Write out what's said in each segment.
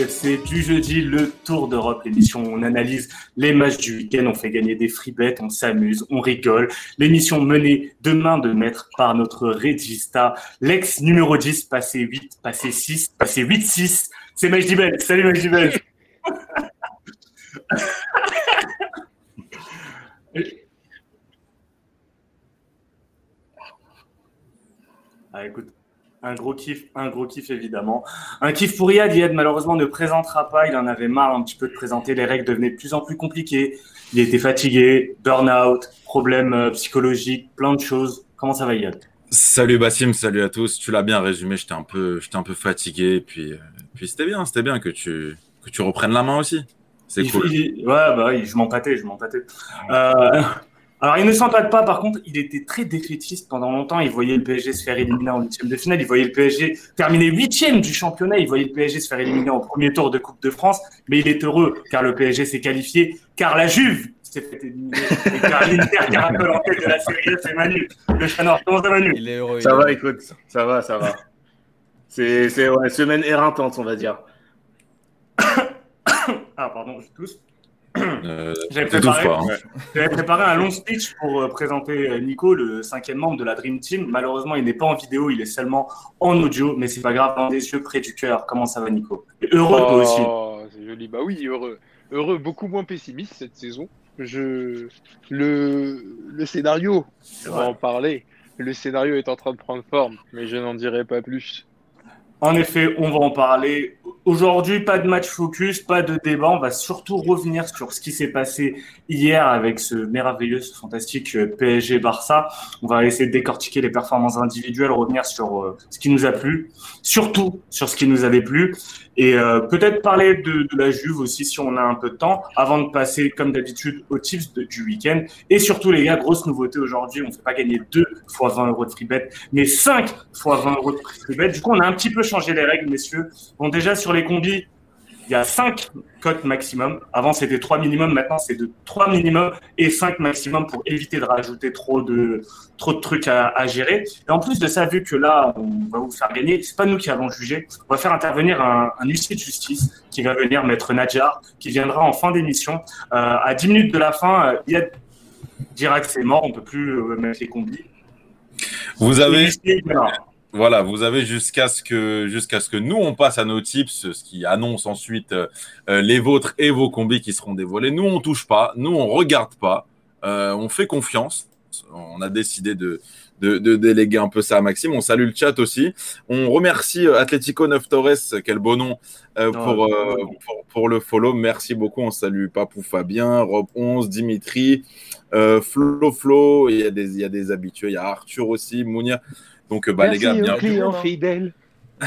le Twitch FC du jeudi, le Tour d'Europe, l'émission où on analyse les matchs du week-end, on fait gagner des free bets, on s'amuse, on rigole. L'émission menée de main de maître par notre Regista, l'ex numéro 10, passé 8, passé 6, passé 8-6. C'est Majdibel. Salut Majdibel. ah, écoute, un gros kiff, un gros kiff évidemment. Un kiff pour Yad. Yad malheureusement ne présentera pas. Il en avait marre un petit peu de présenter. Les règles devenaient de plus en plus compliquées. Il était fatigué, burn-out, problèmes euh, psychologiques, plein de choses. Comment ça va Yad? Salut Bassim, salut à tous. Tu l'as bien résumé. J'étais un peu, j'étais un peu fatigué. Puis, euh, puis c'était bien, c'était bien que tu, que tu reprennes la main aussi. C'est cool. ouais, bah je m'empâtais, je m'empâtais. Euh, alors, il ne s'empâte pas, par contre, il était très défaitiste pendant longtemps. Il voyait le PSG se faire éliminer en huitième de finale. Il voyait le PSG terminer huitième du championnat. Il voyait le PSG se faire éliminer au premier tour de Coupe de France. Mais il est heureux car le PSG s'est qualifié, car la Juve s'est fait éliminer. Et car l'Inter caracole en tête de la série c'est Manu. Le Chanor, comment ça Manu? Il est heureux. Ça va, écoute, ça va, ça va. C'est c'est ouais, semaine éreintante, on va dire. Ah, pardon, je tousse. Euh, J'avais préparé, hein. j'avais préparé un long speech pour euh, présenter euh, Nico, le cinquième membre de la Dream Team. Malheureusement, il n'est pas en vidéo, il est seulement en audio, mais c'est pas grave, dans des yeux près du cœur. Comment ça va, Nico? Et Heureux, toi aussi. Oh, c'est joli. Bah oui, heureux. Heureux, beaucoup moins pessimiste cette saison. Je... le... le scénario, on va en parler. Le scénario est en train de prendre forme, mais je n'en dirai pas plus. En effet, on va en parler. Aujourd'hui, pas de match focus, pas de débat. On va surtout revenir sur ce qui s'est passé hier avec ce merveilleux, ce fantastique euh, PSG-Barça. On va essayer de décortiquer les performances individuelles, revenir sur euh, ce qui nous a plu, surtout sur ce qui nous avait plu, et euh, peut-être parler de, la Juve aussi si on a un peu de temps, avant de passer, comme d'habitude, aux tips du week-end. Et surtout, les gars, grosse nouveauté aujourd'hui, on ne fait pas gagner 2 fois 20 euros de free bet, mais 5 fois 20 euros de free bet. Du coup, on a un petit peu changé les règles, messieurs. Bon, déjà, sur les combis, il y a 5 cotes maximum. Avant, c'était 3 minimum. Maintenant, c'est de 3 minimum et 5 maximum pour éviter de rajouter trop de, trop de trucs à, à gérer. Et en plus de ça, vu que là, on va vous faire gagner, c'est pas nous qui allons juger. On va faire intervenir un, un huissier de justice qui va venir, Maître Nadjar, qui viendra en fin d'émission. Euh, à 10 minutes de la fin, il y a dira que c'est mort, on peut plus euh, mettre les combis. Vous avez, voilà. vous avez jusqu'à ce que, jusqu'à ce que nous on passe à nos tips, ce qui annonce ensuite euh, les vôtres et vos combis qui seront dévoilés. Nous on touche pas, nous on regarde pas, euh, on fait confiance. On a décidé de, de, de déléguer un peu ça à Maxime. On salue le chat aussi. On remercie euh, Atlético 9 Torres, quel beau nom, euh, pour, euh, pour, pour le follow. Merci beaucoup. On salue Papou Fabien, Rob 11, Dimitri, euh, Flo Flo. Il y, a des, il y a des habitués. Il y a Arthur aussi, Mounia. Donc, euh, bah, les gars, bienvenue. fidèle.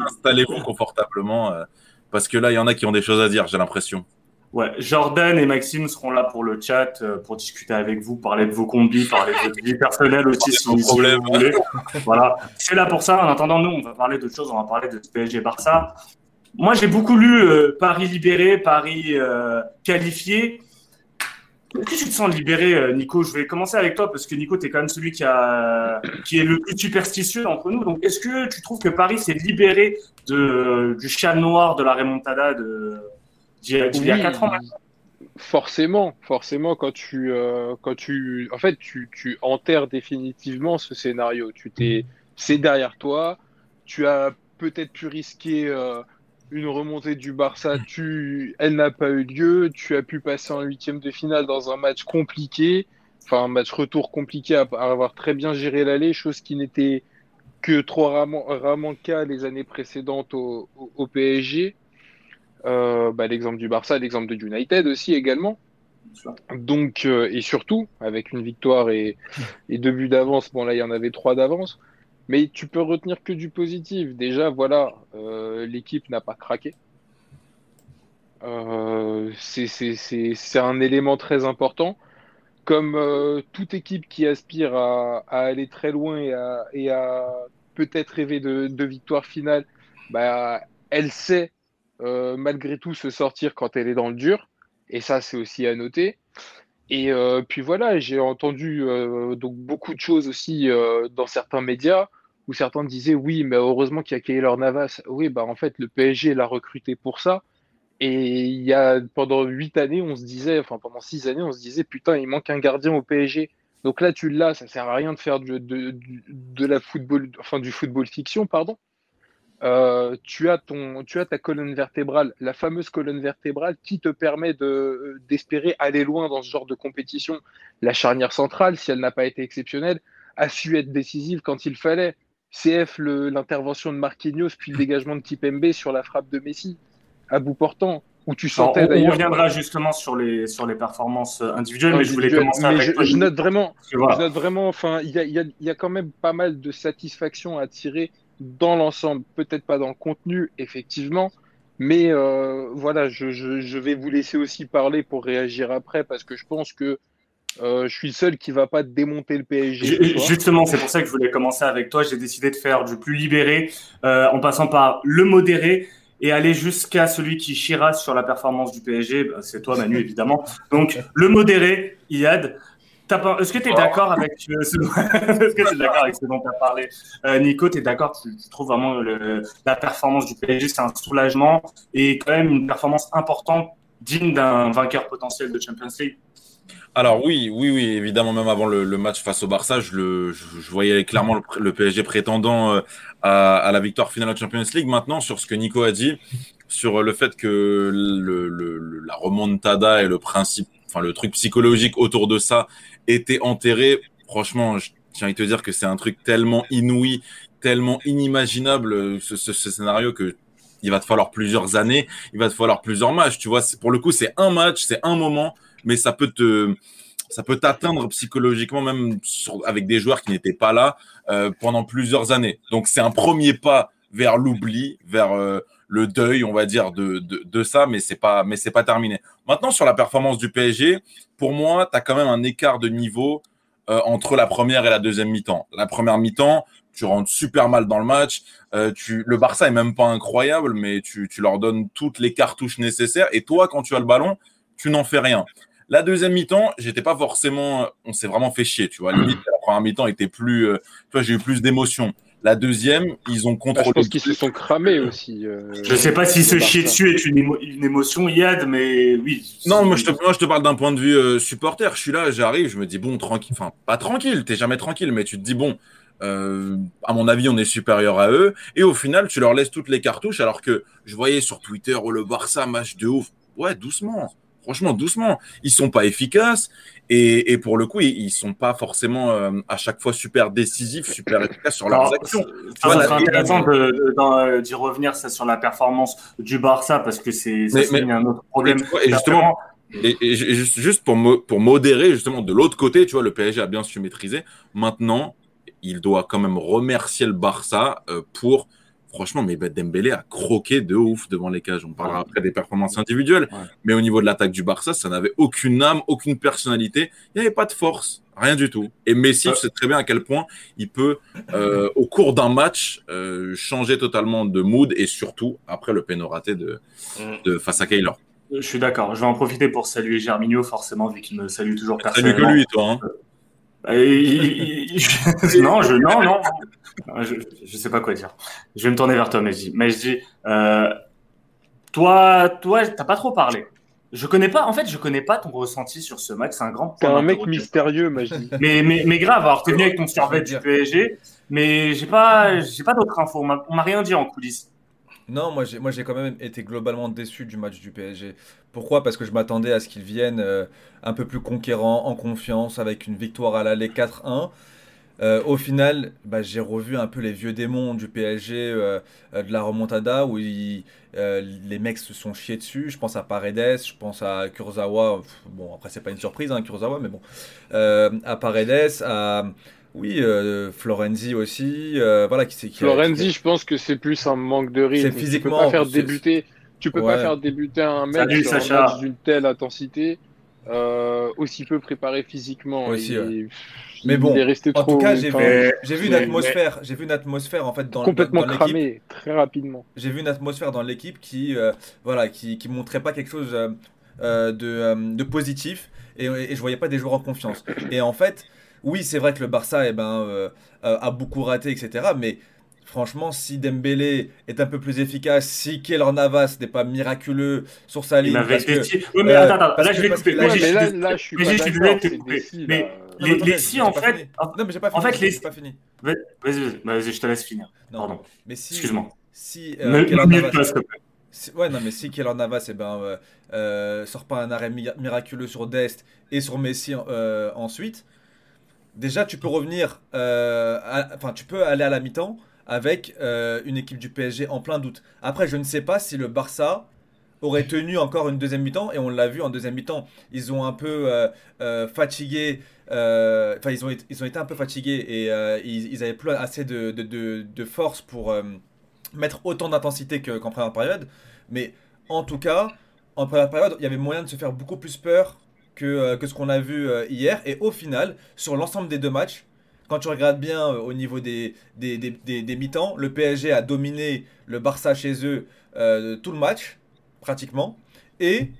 Installez-vous confortablement euh, parce que là, il y en a qui ont des choses à dire, j'ai l'impression. Ouais, Jordan et Maxime seront là pour le chat, euh, pour discuter avec vous, parler de vos combis, parler de votre vie personnelle aussi, si, vous voulez. Voilà, c'est là pour ça. En attendant, nous, on va parler d'autres choses. On va parler de PSG Barça. Moi, j'ai beaucoup lu euh, Paris libéré, Paris euh, qualifié. Est-ce que tu te sens libéré, euh, Nico? Je vais commencer avec toi parce que Nico, tu es quand même celui qui, a, qui est le plus superstitieux entre nous. Donc, est-ce que tu trouves que Paris s'est libéré de, du chat noir de la remontada de, d'il y a, d'il y a Oui, 4 ans Forcément, forcément, quand tu, euh, quand tu, en fait, tu, tu enterres définitivement ce scénario. Tu t'es, c'est derrière toi. Tu as peut-être pu risquer euh, une remontée du Barça. Tu, elle n'a pas eu lieu. Tu as pu passer en huitième de finale dans un match compliqué, enfin un match retour compliqué à, avoir très bien géré l'aller, chose qui n'était que trop rarement, rarement le cas les années précédentes au, au- au PSG. Euh, bah, l'exemple du Barça, l'exemple de United aussi également. Donc, euh, et surtout, avec une victoire et, et deux buts d'avance, bon là il y en avait trois d'avance, mais tu peux retenir que du positif. Déjà, voilà, euh, l'équipe n'a pas craqué. Euh, c'est- un élément très important. Comme euh, toute équipe qui aspire à, aller très loin et à, à peut-être rêver de, de victoire finale, bah, elle sait malgré tout se sortir quand elle est dans le dur. Et ça, c'est aussi à noter. Et puis voilà, j'ai entendu donc beaucoup de choses aussi dans certains médias où certains disaient oui, mais heureusement qu'il y a Keylor Navas. Oui, bah en fait, le PSG l'a recruté pour ça. Et il y a pendant huit années, on se disait, enfin pendant six années, on se disait putain, il manque un gardien au PSG. Donc là, tu l'as, ça sert à rien de faire de, de, de, la football, enfin du football fiction, pardon. Euh, tu as ton, tu as ta colonne vertébrale, la fameuse colonne vertébrale qui te permet de d'espérer aller loin dans ce genre de compétition. La charnière centrale, si elle n'a pas été exceptionnelle, a su être décisive quand il fallait. CF, l'intervention de Marquinhos, puis le dégagement de Tipembe sur la frappe de Messi, à bout portant. Où tu sentais on, on reviendra justement sur les, sur les performances individuelles, mais je voulais commencer avec je, je, note vraiment, je note vraiment, enfin, il y a, y, a, y a quand même pas mal de satisfaction à tirer dans l'ensemble, peut-être pas dans le contenu, effectivement, mais euh, voilà, je, je, je, vais vous laisser aussi parler pour réagir après, parce que je pense que euh, je suis le seul qui va pas démonter le PSG. Justement, c'est pour ça que je voulais commencer avec toi. J'ai décidé de faire du plus libéré, euh, en passant par le modéré et aller jusqu'à celui qui chirasse sur la performance du PSG. Bah, c'est toi, Manu, évidemment. Donc, le modéré, Iad. Est-ce que tu es d'accord avec, euh, ce... que d'accord avec ce dont tu as parlé euh, Nico, tu es d'accord? Tu, tu, trouves vraiment le, la performance du PSG, c'est un soulagement et quand même une performance importante, digne d'un vainqueur potentiel de Champions League? Alors oui, oui, oui, évidemment, même avant le, match face au Barça, je, voyais clairement le, PSG prétendant euh, à, la victoire finale de Champions League. Maintenant, sur ce que Nico a dit, sur le fait que la remontada et le principe, enfin le truc psychologique autour de ça était enterré, franchement, je tiens à te dire que c'est un truc tellement inouï, tellement inimaginable, ce, ce, ce scénario que il va te falloir plusieurs années, il va te falloir plusieurs matchs. Tu vois, pour le coup, c'est un match, c'est un moment mais ça peut te ça peut t'atteindre psychologiquement même sur, avec des joueurs qui n'étaient pas là euh, pendant plusieurs années. Donc c'est un premier pas vers l'oubli, vers euh, le deuil, on va dire de, de, de ça, mais c'est pas mais c'est pas terminé. Maintenant sur la performance du PSG, pour moi, tu as quand même un écart de niveau euh, entre la première et la deuxième mi-temps. La première mi-temps, tu rentres super mal dans le match. Euh, tu, le Barça est même pas incroyable, mais tu, tu leur donnes toutes les cartouches nécessaires. Et toi, quand tu as le ballon, tu n'en fais rien. La deuxième mi-temps, j'étais pas forcément, on s'est vraiment fait chier, tu vois. Limite, la première mi-temps était plus, euh, tu vois, j'ai eu plus d'émotion. La deuxième, ils ont contrôlé. Ah, je pense qu'ils se sont cramés aussi. Euh, je sais pas si se chier dessus est une, émo une émotion, Yad, mais oui. Non, moi je te, moi, je te parle d'un point de vue euh, supporter. Je suis là, j'arrive, je me dis bon, tranquille, enfin pas tranquille, t'es jamais tranquille, mais tu te dis bon, euh, à mon avis, on est supérieur à eux. Et au final, tu leur laisses toutes les cartouches, alors que je voyais sur Twitter, oh le Barça, match de ouf. Ouais, doucement franchement, doucement. Ils sont pas efficaces et, et pour le coup, ils, ils sont pas forcément euh, à chaque fois super décisifs, super efficaces sur leurs actions. Ça serait intéressant d'y revenir ça, sur la performance du Barça parce que c'est un autre problème. Et, justement, et, et, juste pour, mo pour modérer, justement, de l'autre côté, tu vois, le PSG a bien su maîtriser. Maintenant, il doit quand même remercier le Barça euh, pour franchement, mais Dembélé a croqué de ouf devant les cages. On parlera après des performances individuelles, ouais. mais au niveau de l'attaque du Barça, ça n'avait aucune âme, aucune personnalité. Il n'y avait pas de force, rien du tout. Et Messi, tu sais très bien à quel point il peut, euh, au cours d'un match, euh, changer totalement de mood et surtout après le péno raté de, de face à Keylor. Je suis d'accord. Je vais en profiter pour saluer Germinho, forcément, vu qu'il me salue toujours personnellement. Salut que lui, toi. Hein. non, je, non, non. Je, je sais pas quoi dire. Je vais me tourner vers toi, Majdi. Majdi, euh, toi, toi, t'as pas trop parlé. Je connais pas, en fait, je connais pas ton ressenti sur ce match. C'est un grand. T'es un mec mystérieux, Majdi. Mais, mais, mais grave. Alors, t'es venu avec ton survêt du PSG, mais j'ai pas, j'ai pas d'autres infos. On m'a rien dit en coulisses. Non, moi j'ai, moi j'ai quand même été globalement déçu du match du PSG. Pourquoi? Parce que je m'attendais à ce qu'ils viennent euh, un peu plus conquérants, en confiance, avec une victoire à l'aller 4-1. Euh, au final, bah, j'ai revu un peu les vieux démons du PSG euh, de la remontada où euh, les mecs se sont chiés dessus. Je pense à Paredes, je pense à Kurzawa. Bon, après, c'est pas une surprise, hein, Kurzawa, mais bon. à Paredes, à. Oui, euh, Florenzi aussi. Euh, voilà, qui, qui Florenzi, qui... je pense que c'est plus un manque de rythme. Physiquement. Tu peux pas faire débuter. Tu peux ouais. pas faire débuter un mec Salut, sur Sacha. un match d'une telle intensité, euh, aussi peu préparé physiquement. Aussi, et, ouais. Mais bon, en trop, tout cas, j'ai vu, une atmosphère, j'ai vu une atmosphère en fait dans complètement dans, cramé très rapidement. J'ai vu une atmosphère dans l'équipe qui, euh, voilà, qui, qui montrait pas quelque chose euh, de, euh, de positif et, et je voyais pas des joueurs en confiance. Et en fait, oui, c'est vrai que le Barça eh ben, euh, euh, a beaucoup raté, etc. Mais franchement, si Dembélé est un peu plus efficace, si Keylor Navas n'est pas miraculeux sur sa ligne. m'avait parce que- dit- Ouais, mais euh, attends, attends, là, je vais couper. Là, je suis désolé de te couper. Mais les, les si, en fait. Non, mais j'ai pas fini. en fait, les- j'ai pas fini. Vas-y, vas-y, vas-y, je te laisse finir. Non, Pardon. mais si, Excuse-moi. si euh, Navas- ouais, non, mais si Keylor Navas eh ben, euh, euh, sort pas un arrêt mi- miraculeux sur Dest et sur Messi euh, ensuite, déjà tu peux revenir, enfin tu peux aller à la mi-temps avec euh, une équipe du PSG en plein doute. Après, je ne sais pas si le Barça aurait tenu encore une deuxième mi-temps et on l'a vu en deuxième mi-temps, ils ont un peu euh, euh, fatigué. Enfin, ils, ont ils ont été un peu fatigués et ils, ils avaient plus assez de, de, de- force pour mettre autant d'intensité que- qu'en première période. Mais en tout cas, en première période, il y avait moyen de se faire beaucoup plus peur que, que ce qu'on a vu hier. Et au final, sur l'ensemble des deux matchs, quand tu regardes bien euh, au niveau des, des, des, des- des mi-temps, le PSG a dominé le Barça chez eux euh, tout le match, pratiquement. Et,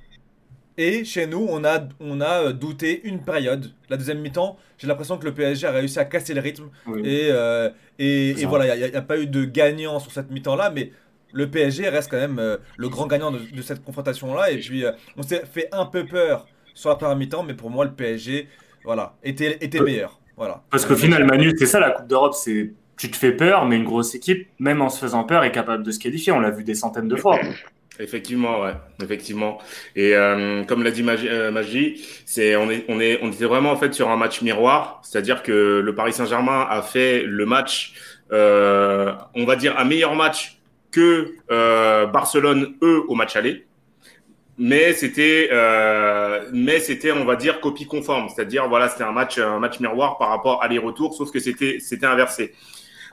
et chez nous, on a, on a euh, douté une période. La deuxième mi-temps, j'ai l'impression que le PSG a réussi à casser le rythme. Oui. Et, euh, et, voilà, il n'y a, pas eu de gagnant sur cette mi-temps-là, mais le PSG reste quand même le grand gagnant de, de cette confrontation-là. Et puis, on s'est fait un peu peur sur la première mi-temps, mais pour moi, le PSG voilà, était, était meilleur. Voilà. Parce qu'au final, Manu, c'est ça la Coupe d'Europe, c'est tu te fais peur, mais une grosse équipe, même en se faisant peur, est capable de se qualifier. On l'a vu des centaines de fois. Effectivement, ouais, effectivement. Et euh, comme l'a dit Magi, euh, c'est on est on est on était vraiment en fait sur un match miroir, c'est-à-dire que le Paris Saint-Germain a fait le match, euh, on va dire un meilleur match que euh, Barcelone eux au match aller. Mais c'était, euh, mais c'était, on va dire, copie conforme, c'est-à-dire voilà, c'était un match, un match miroir par rapport aller-retour, sauf que c'était, c'était inversé.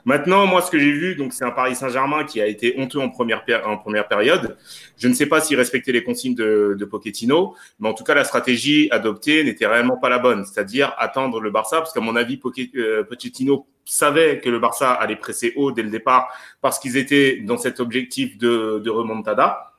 Maintenant, moi, ce que j'ai vu, donc c'est un Paris Saint-Germain qui a été honteux en première, en première période. Je ne sais pas s'il respectait les consignes de, de Pochettino, mais en tout cas, la stratégie adoptée n'était réellement pas la bonne, c'est-à-dire attendre le Barça, parce qu'à mon avis, euh, Pochettino savait que le Barça allait presser haut dès le départ, parce qu'ils étaient dans cet objectif de, de remontada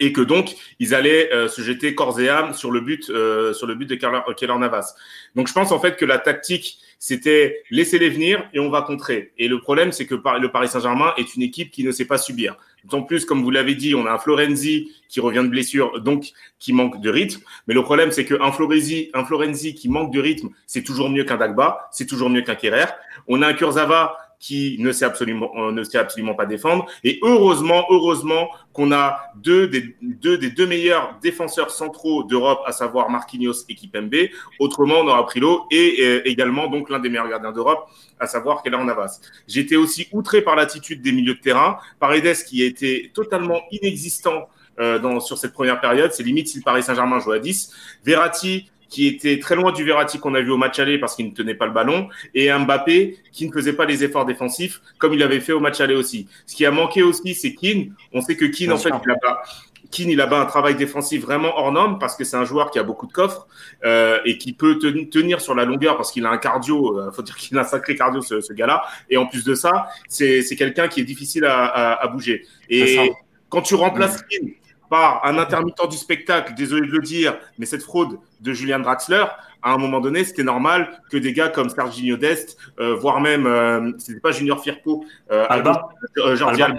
et que donc ils allaient euh, se jeter corps et âme sur le but euh, sur le but de Keylor Keylor Navas. Donc je pense en fait que la tactique c'était laisser-les venir et on va contrer. Et le problème c'est que le Paris Saint-Germain est une équipe qui ne sait pas subir. D'autant plus comme vous l'avez dit, on a un Florenzi qui revient de blessure donc qui manque de rythme, mais le problème c'est que un Florenzi un Florenzi qui manque de rythme, c'est toujours mieux qu'un Dagba, c'est toujours mieux qu'un Kerrer. On a un Kurzawa qui ne sait absolument euh, ne sait absolument pas défendre. Et heureusement heureusement qu'on a deux des deux des deux meilleurs défenseurs centraux d'Europe à savoir Marquinhos et Kipembe. Autrement on aura pris l'eau et également donc l'un des meilleurs gardiens d'Europe à savoir Keylor Navas. J'étais aussi outré par l'attitude des milieux de terrain. Paredes qui a été totalement inexistant euh, dans sur cette première période c'est limite si le Paris Saint-Germain jouait à 10 Verratti qui était très loin du Verratti qu'on a vu au match aller parce qu'il ne tenait pas le ballon, et un Mbappé qui ne faisait pas les efforts défensifs comme il avait fait au match aller aussi. Ce qui a manqué aussi, c'est Keane. On sait que Keane, Bien en fait, il a pas, Keane, il a pas un travail défensif vraiment hors norme parce que c'est un joueur qui a beaucoup de coffres euh, et qui peut ten- tenir sur la longueur parce qu'il a un cardio. Euh, faut dire qu'il a un sacré cardio ce, ce gars-là. Et en plus de ça, c'est c'est quelqu'un qui est difficile à, à, à bouger. Et quand tu remplaces Keane par un intermittent du spectacle, désolé de le dire, mais cette fraude de Julian Draxler, à un moment donné, c'était normal que des gars comme Serginho Dest, euh, voire même, euh, c'était pas Junior Firpo, euh, Alba. Jordi. Alba.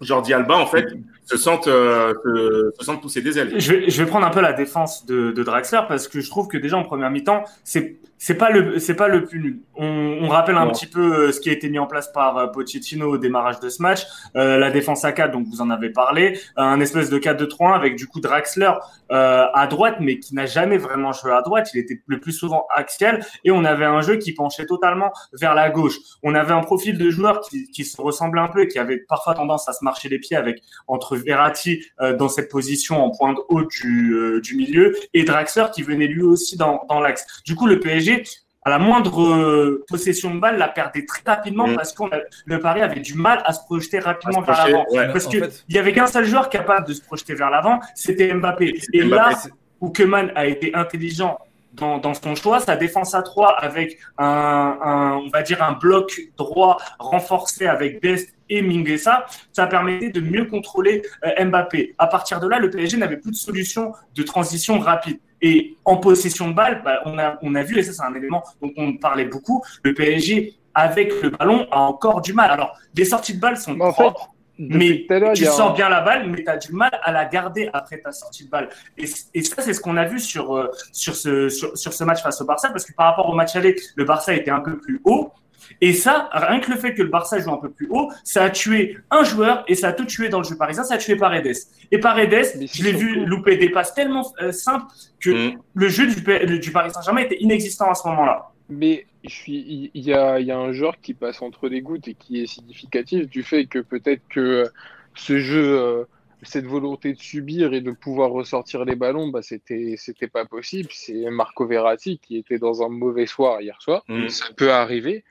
Jordi Alba, en fait, se sentent, euh, se, se sentent pousser des ailes. Je vais, je vais prendre un peu la défense de, de Draxler parce que je trouve que déjà en première mi-temps, c'est c'est pas le c'est pas le plus nul. On, on rappelle un petit peu euh, ce qui a été mis en place par euh, Pochettino au démarrage de ce match, Euh, la défense à 4 donc vous en avez parlé, un espèce de 4-2-3-1 avec du coup Draxler euh, à droite mais qui n'a jamais vraiment joué à droite, il était le plus souvent axial et on avait un jeu qui penchait totalement vers la gauche. On avait un profil de joueur qui, qui se ressemblait un peu et qui avait parfois tendance à se marcher les pieds avec entre Verratti euh, dans cette position en pointe haute du, euh, du milieu et Draxler qui venait lui aussi dans, dans l'axe. Du coup, le PSG, à la moindre euh, possession de balle, la perdait très rapidement Mm. parce que le Paris avait du mal à se projeter rapidement vers l'avant. ouais. Parce En que fait- il y avait qu'un seul joueur capable de se projeter vers l'avant, c'était Mbappé. Et Mbappé. là où Keman a été intelligent dans, dans son choix, sa défense à 3 avec un, un, on va dire un bloc droit renforcé avec Best et Minguesa, ça permettait de mieux contrôler euh, Mbappé. À partir de là, le PSG n'avait plus de solution de transition rapide. Et en possession de balle, bah, on, a, on a vu, et ça c'est un élément dont on parlait beaucoup, le PSG avec le ballon a encore du mal. Alors, les sorties de balle sont propres, mais tu sors bien la balle, mais tu as du mal à la garder après ta sortie de balle. Et, ça, c'est ce qu'on a vu sur, euh, sur, ce, sur, sur, ce match face au Barça, parce que par rapport au match aller, le Barça était un peu plus haut. Et ça, rien que le fait que le Barça joue un peu plus haut, ça a tué un joueur et ça a tout tué dans le jeu parisien, ça a tué Paredes. Et Paredes, je l'ai vu louper des passes tellement euh, simples que mm. le jeu du, du Paris Saint-Germain était inexistant à ce moment-là. Mais je suis, il y a, y a, un joueur qui passe entre les gouttes et qui est significatif du fait que peut-être que ce jeu, euh, cette volonté de subir et de pouvoir ressortir les ballons, bah, c'était, c'était pas possible. C'est Marco Verratti qui était dans un mauvais soir hier soir. Mm. Ça peut arriver.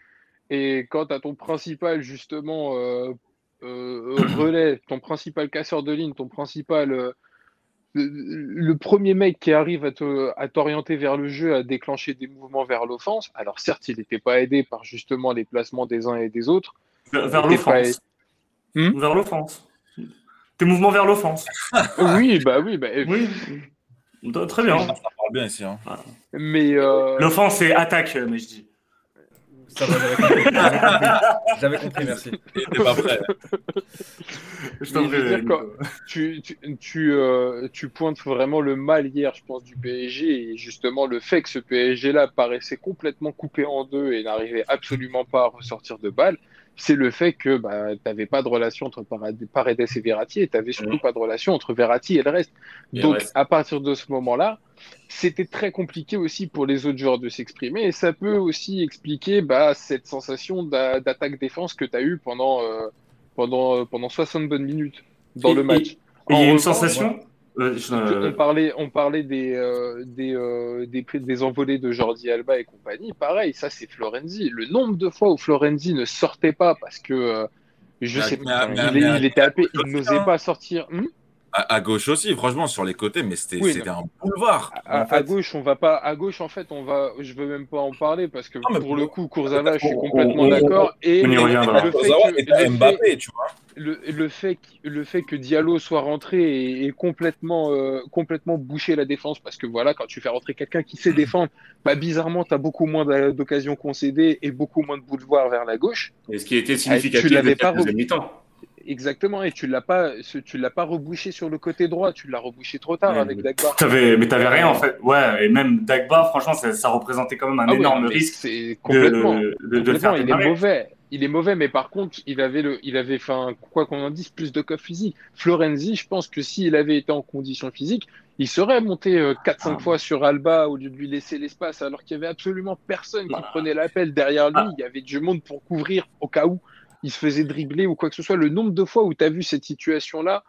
Et quand à ton principal, justement, euh, euh, relais, ton principal casseur de ligne, ton principal le premier mec qui arrive à t'orienter vers le jeu, à déclencher des mouvements vers l'offense, alors certes, il n'était pas aidé par justement les placements des uns et des autres. Vers, l'offense. Hmm? Vers l'offense. Tes mouvements vers l'offense. oui, bah oui. Bah, oui. Très bien. Ça parle bien ici. Hein. Mais euh... L'offense, c'est attaque, mais je dis. Ça va, j'avais compris. J'avais compris, merci. T'es pas prêt. Je t'en prie. Tu, tu, tu, euh, tu, pointes vraiment le mal hier, je pense, du PSG. Et justement, le fait que ce PSG-là paraissait complètement coupé en deux et n'arrivait absolument pas à ressortir de balle, c'est le fait que bah, tu n'avais pas de relation entre Paredes et Verratti et tu n'avais surtout pas de relation entre Verratti et le reste. Donc, à partir de ce moment-là, c'était très compliqué aussi pour les autres joueurs de s'exprimer et ça peut aussi expliquer bah, cette sensation d'attaque-défense que tu as eu pendant, euh, pendant, euh, pendant 60 bonnes minutes dans le match. il y a une sensation euh, on parlait, on parlait des, euh, des, euh, des, des, envolées de Jordi Alba et compagnie. Pareil, ça c'est Florenzi. Le nombre de fois où Florenzi ne sortait pas parce que je sais pas, il, était happé, il n'osait pas sortir. Hmm? À, gauche aussi, franchement, sur les côtés, mais c'était un boulevard. À, gauche, on va pas. À gauche, en fait, on va. Je veux même pas en parler parce que pour le coup, Kurzawa, je suis complètement d'accord. Et on y reviendra. Le fait que, Mbappé, tu vois. Le, le, fait, le fait que Diallo soit rentré et, complètement, euh, complètement bouché la défense, parce que voilà, quand tu fais rentrer quelqu'un qui sait défendre, bah, bizarrement, tu as beaucoup moins d'occasions concédées et beaucoup moins de boulevards vers la gauche. Et ce qui était significatif, tu l'avais pas mi-temps. Exactement, et tu l'as pas, tu l'as pas rebouché sur le côté droit, tu l'as rebouché trop tard avec Dagba. Avais, mais t'avais rien en fait, ouais, et même Dagba, franchement, ça, représentait quand même un ah énorme risque. C'est complètement, de, de, faire il est mauvais, il est mauvais, mais par contre, il avait le, il avait, enfin, quoi qu'on en dise, plus de coffre physique. Florenzi, je pense que s'il avait été en condition physique, il serait monté 4-5 euh, ah. fois sur Alba au lieu de lui laisser l'espace, alors qu'il y avait absolument personne qui bah. prenait l'appel derrière lui. Ah. Il y avait du monde pour couvrir au cas où il se faisait dribbler ou quoi que ce soit. Le nombre de fois où tu as vu cette situation-là,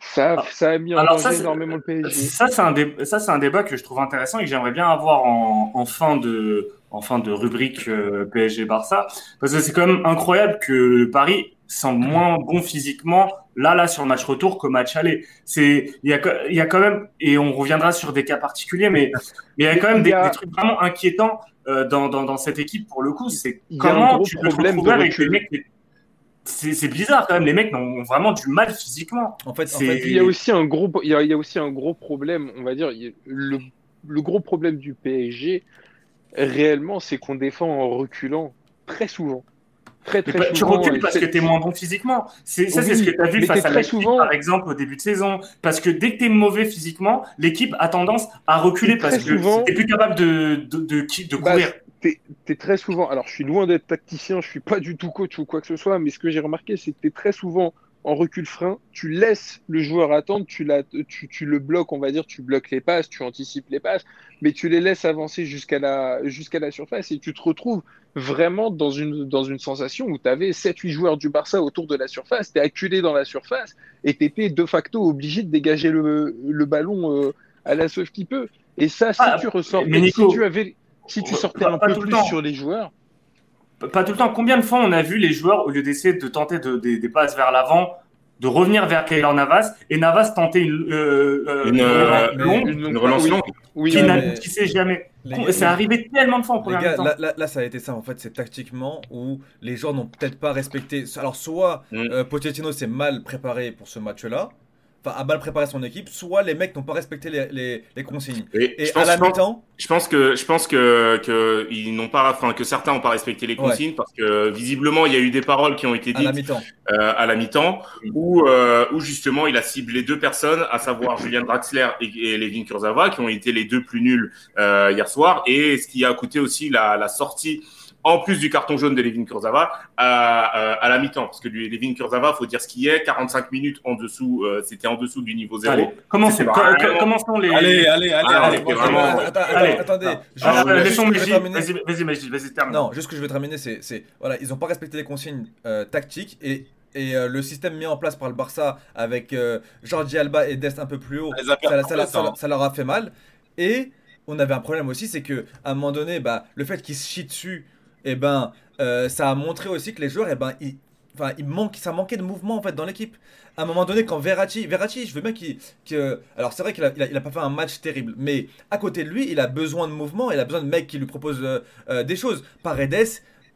ça, ah. ça, a mis en danger énormément le PSG. Ça, c'est un, un, débat que je trouve intéressant et que j'aimerais bien avoir en, fin de, en fin de rubrique euh, PSG-Barça. Parce que c'est quand même incroyable que Paris semble moins bon physiquement là, là, sur le match retour qu'au match aller. C'est, il y a, il y a quand même, et on reviendra sur des cas particuliers, mais, il y a quand même des, des trucs vraiment inquiétants euh, dans, dans, dans, cette équipe pour le coup. C'est comment tu peux problème te avec les mecs. C'est bizarre quand même, les mecs ont vraiment du mal physiquement. En fait, en fait il y a aussi un gros, il y a, il y a aussi un gros problème, on va dire, le, le gros problème du PSG réellement, c'est qu'on défend en reculant très souvent. Très, très souvent, tu recules parce que tu es moins bon physiquement. C'est, ça, c'est ce que tu as vu face à très souvent... par exemple, au début de saison. Parce que dès que tu es mauvais physiquement, l'équipe a tendance à reculer parce que tu n'es plus capable de, de, de, de bah, courir. tu es, très souvent. Alors, je suis loin d'être tacticien, je suis pas du tout coach ou quoi que ce soit, mais ce que j'ai remarqué, c'est que tu es très souvent en recul frein, tu laisses le joueur attendre, tu, tu, tu, le bloques, on va dire, tu bloques les passes, tu anticipes les passes, mais tu les laisses avancer jusqu'à la, jusqu'à la surface et tu te retrouves vraiment dans une, dans une sensation où tu avais 7-8 joueurs du Barça autour de la surface, tu es acculé dans la surface et tu étais de facto obligé de dégager le, le ballon euh, à la sauve qui peut. Et ça, si ah, tu ressors, si tu, avais, si tu sortais un peu plus sur les joueurs, pas tout le temps. Combien de fois on a vu les joueurs, au lieu d'essayer de tenter de, des passes vers l'avant, de revenir vers Keylor Navas et Navas tenter une, euh, euh, une, euh, longue, une, relance longue qui n'aboutissait jamais. C'est arrivé tellement de fois en les première gars, là, là- là, ça a été ça en fait, c'est tactiquement où les joueurs n'ont peut-être pas respecté. Alors, soit Mm. euh, Pochettino s'est mal préparé pour ce match-là, a mal préparé son équipe, soit les mecs n'ont pas respecté les, les- les consignes. Et à la mi-temps, je pense que je pense que, que ils n'ont pas, enfin que certains n'ont pas respecté les Ouais. consignes parce que visiblement il y a eu des paroles qui ont été à la dites mi-temps. euh, à la mi-temps où euh, où justement il a ciblé deux personnes, à savoir Julian Draxler et, et Levin Kurzawa, qui ont été les deux plus nuls euh, hier soir, et ce qui a coûté aussi la, la sortie. En plus du carton jaune de Levin Kurzawa à, à la mi-temps, parce que lui, Levin Kurzawa, faut dire ce qu'il est, 45 minutes en dessous, euh, c'était en dessous du niveau zéro. Allez, commençons, C'est co- vraiment- co- commençons les. Allez, allez, allez, Ah, allez. vraiment- attends, attendez, Ah, ah, laissons je vais Majid. terminer- Vas-y, vas-y, vas-y, termine. Non, juste ce que je vais terminer, c'est, c'est voilà, ils n'ont pas respecté les consignes euh, tactiques et, et euh, le système mis en place par le Barça avec euh, Jordi Alba et Dest un peu plus haut, Ça les a ça, ça- perturbés, ça- ça, hein. ça leur a fait mal. Et on avait un problème aussi, c'est que à un moment donné, bah, le fait qu'ils se chient dessus, et ben, euh, ça a montré aussi que les joueurs, et ben, ils, enfin, il manque, ça manquait de mouvement en fait dans l'équipe. À un moment donné, quand Verratti, Verratti, je veux bien qu'il, alors c'est vrai qu'il a, il a, il a pas fait un match terrible, mais à côté de lui, il a besoin de mouvement, il a besoin de mecs qui lui proposent euh, euh, des choses. Paredes,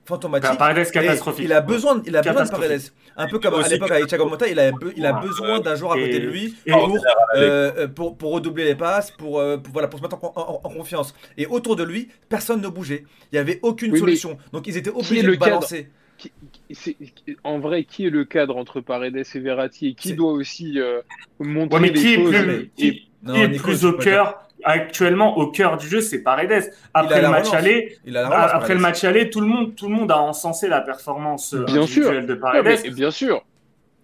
fantomatique. Paredes catastrophique. il a besoin, de- il a besoin de. Paredes. Un peu comme à l'époque avec Thiago Motta, il a, be- il a besoin d'un joueur à côté de lui pour, euh, pour, pour redoubler les passes, pour, euh, pour, voilà, pour se mettre en, en- en confiance. Et autour de lui, personne ne bougeait. Il n'y avait aucune Oui, solution. Donc ils étaient obligés le de balancer. Qui- en vrai, qui est le cadre entre Paredes et Verratti? Et qui doit aussi euh, montrer Ouais, mais les qui est choses plus, et- qui, Non, qui est Nico, plus au cœur, actuellement au cœur du jeu, c'est Paredes. Après le match aller, après le match aller, tout le monde, tout le monde a encensé la performance euh, Bien sûr. individuelle de Ouais, Paredes. mais- bien sûr.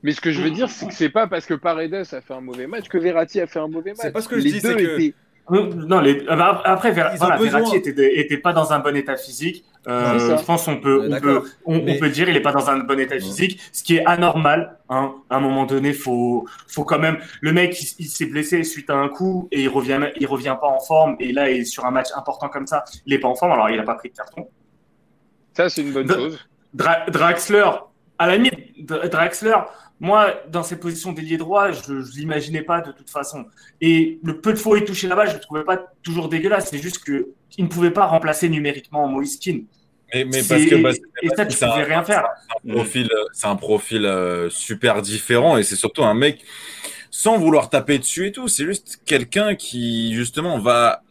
Mais ce que je veux dire, c'est que c'est pas parce que Paredes a fait un mauvais match que Verratti a fait un mauvais match. C'est pas ce que je les dis, c'est que- étaient- Non, les, euh, bah, après, Ver- voilà. Verratti était, était pas dans un bon état physique. Euh, je pense qu'on peut, on peut, on, on Mais- peut dire il est pas dans un bon état physique, ce qui est anormal. Hein. À un moment donné, faut, faut quand même. Le mec, il, il s'est blessé suite à un coup et il revient, il revient pas en forme. Et là, il est sur un match important comme ça, il est pas en forme. Alors, il a pas pris de carton. Ça, c'est une bonne chose. Dra- Draxler, à la limite, Dra- Draxler, moi, dans ses positions d'ailier droit, je ne l'imaginais pas de toute façon. Et le peu de fois où il touchait là-bas, je ne le trouvais pas toujours dégueulasse. C'est juste qu'il ne pouvait pas remplacer numériquement Moïse Keane. Mais, parce que bah, et ça, tu c'est un- pouvais rien faire. un profil, c'est un profil euh, super différent et c'est surtout un mec sans vouloir taper dessus et tout. C'est juste quelqu'un qui justement va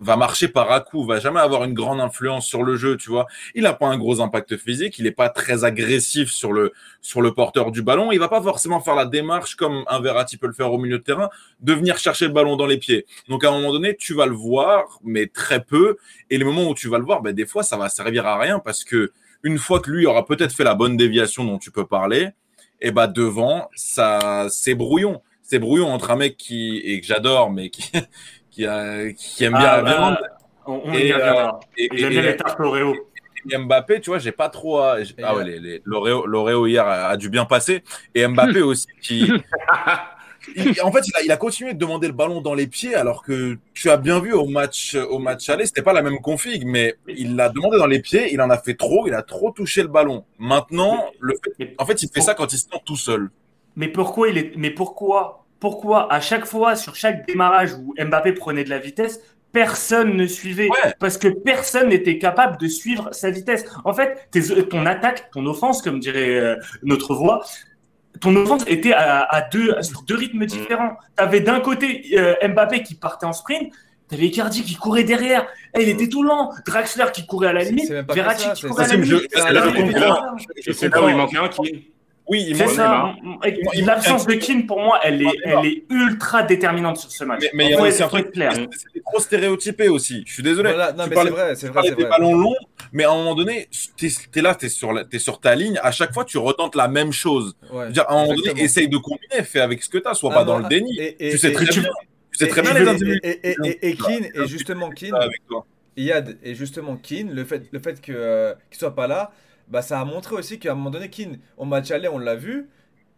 va marcher par à coup, va jamais avoir une grande influence sur le jeu, tu vois. Il a pas un gros impact physique, il est pas très agressif sur le sur le porteur du ballon, il va pas forcément faire la démarche comme un Verratti peut le faire au milieu de terrain, de venir chercher le ballon dans les pieds. Donc à un moment donné, tu vas le voir, mais très peu. Et les moments où tu vas le voir, ben, des fois, ça va servir à rien parce que une fois que lui aura peut-être fait la bonne déviation dont tu peux parler, et bah devant, ça c'est brouillon. C'est brouillon entre un mec qui et que j'adore, mais qui qui, a- qui aime bien Ah, la bah, viande on, on Et, y reviendra. et, J'aime et- bien et- les tartes Oreo. et Mbappé, tu vois, j'ai pas trop. à- Ah euh, ouais, les, les- l'Oreo, l'Oreo hier a, a dû bien passer. Et Mbappé aussi, qui. il- en fait, il a, il a continué de demander le ballon dans les pieds, alors que tu as bien vu au match, au match aller, c'était pas la même config, mais il l'a demandé dans les pieds, il en a fait trop, il a trop touché le ballon. Maintenant, le fait, en fait, il fait ça quand il se sent tout seul. mais pourquoi il est, mais pourquoi, pourquoi à chaque fois, sur chaque démarrage où Mbappé prenait de la vitesse, personne ne suivait Ouais. parce que personne n'était capable de suivre sa vitesse. En fait, tes- ton attaque, ton offense, comme dirait euh, notre voix, ton offense était à, à deux, sur deux rythmes différents. Tu avais d'un côté euh, Mbappé qui partait en sprint, tu avais Icardi qui courait derrière, et il était tout lent, Draxler qui courait à la limite, Verratti qui courait à la limite. Et c'est là où il manquait un qui. Oui, il manque- L'absence de Keane, pour moi, elle est, elle est ultra déterminante sur ce match. Mais- mais il y a aussi un truc clair. C'est c'est trop stéréotypé aussi. Je suis désolé. Voilà, non, Tu mais parlais- vrai, c'est vrai, des vrai. ballons longs, mais à un moment donné, t'es es là, t'es sur, la- t'es sur ta ligne. À chaque fois, tu retentes la même chose. Ouais, dire, à un moment donné, essaye de combiner, fais avec ce que t'as, sois Ah pas non, dans le ah, déni. et- et- tu sais très bien. Tu sais très et- bien et- les individus et, Keane, et justement Keane. Yad et justement Keane, le fait, le fait que, euh, qu'il soit pas là, bah, ça a montré aussi qu'à un moment donné, Keane, au match aller, on l'a vu,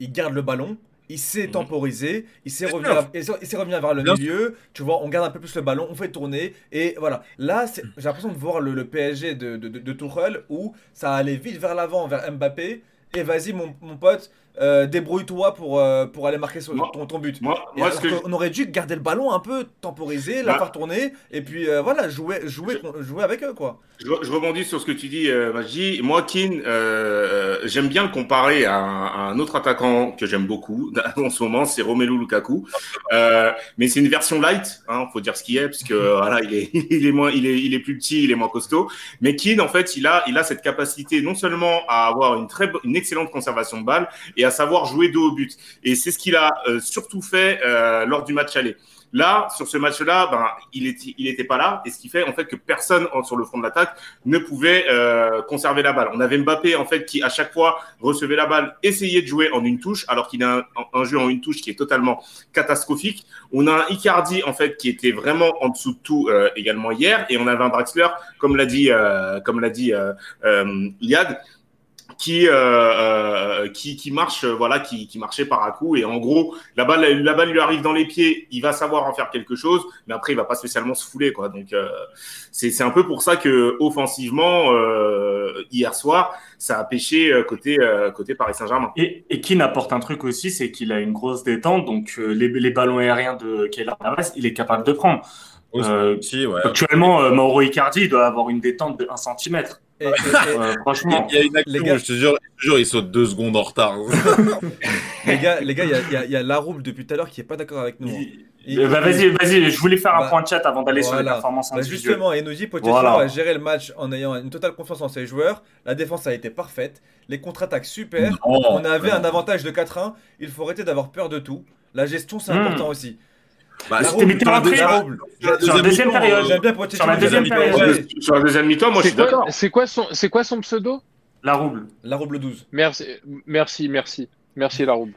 il garde le ballon, il sait Mhm. temporiser, il sait, revenir, il sait, revenir vers le milieu, tu vois, on garde un peu plus le ballon, on fait tourner, et voilà. Là, j'ai l'impression de voir le, le PSG de, de, de, où ça allait vite vers l'avant, vers Mbappé, et vas-y mon, mon pote, euh, débrouille-toi pour, euh, pour aller marquer Moi- ton, ton but. Moi, Et moi, ce alors que qu'on aurait dû garder le ballon un peu, temporiser, la Bah. faire tourner, et puis euh, voilà, jouer, jouer, jouer avec eux, quoi. Je, je rebondis sur ce que tu dis, Maji. Moi, Keane, j'aime bien le comparer à un, à un autre attaquant que j'aime beaucoup en ce moment, c'est Romelu Lukaku. Mais c'est une version light, hein, faut dire ce qu'il est, parce que voilà, il est, il est moins, il est, il est plus petit, il est moins costaud. Mais Keane, en fait, il a, il a cette capacité non seulement à avoir une très, une excellente conservation de balle et à savoir jouer dos au but. Et c'est ce qu'il a euh, surtout fait euh, lors du match aller. Là, sur ce match-là, ben, il était, il était pas là, et ce qui fait en fait que personne sur le front de l'attaque ne pouvait euh, conserver la balle. On avait Mbappé en fait qui à chaque fois recevait la balle, essayait de jouer en une touche, alors qu'il a un, jeu en une touche qui est totalement catastrophique. On a un Icardi en fait qui était vraiment en dessous de tout également hier, et on avait un Draxler, comme l'a dit, euh, comme l'a dit Liad, qui, euh, euh, qui qui marche euh, voilà qui, qui marchait par à coup et en gros la balle la balle lui arrive dans les pieds il va savoir en faire quelque chose mais après il va pas spécialement se fouler quoi donc euh, c'est c'est un peu pour ça que offensivement euh, hier soir ça a pêché euh, côté euh, côté Paris Saint-Germain Et, et Keane apporte un truc aussi, c'est qu'il a une grosse détente, donc euh, les, les ballons aériens de Keylor Navas, il est capable de prendre. Euh, Si, ouais. actuellement, euh, Mauro Icardi il doit avoir une détente de 1 cm. Et, et- et- franchement, Il y a une Les gars- je te jure, je te jure, il saute deux secondes en retard. les gars, les gars, il y a, y a- y depuis tout à l'heure qui est pas d'accord avec nous. hein. il- Il- euh, bah, vas-y, vas-y, je voulais faire un Bah, point de chat avant d'aller sur les performances Bah, individuelles. justement, et nous dit Pochettino Voilà. a géré le match en ayant une totale confiance en ses joueurs. La défense a été parfaite. Les contre-attaques super. Non, On avait non. un avantage de 4-1. Il faut arrêter d'avoir peur de tout. La gestion, c'est Hmm. important aussi. Bah, C'était sur la rentré- deuxième- sur la la période. euh. Sur la deuxième période. sur la deuxième mi-temps moi je C'est suis d'accord quoi, c'est quoi son, c'est quoi son pseudo? La rouble. Larouble 12. Merci, merci, merci, merci Laroube.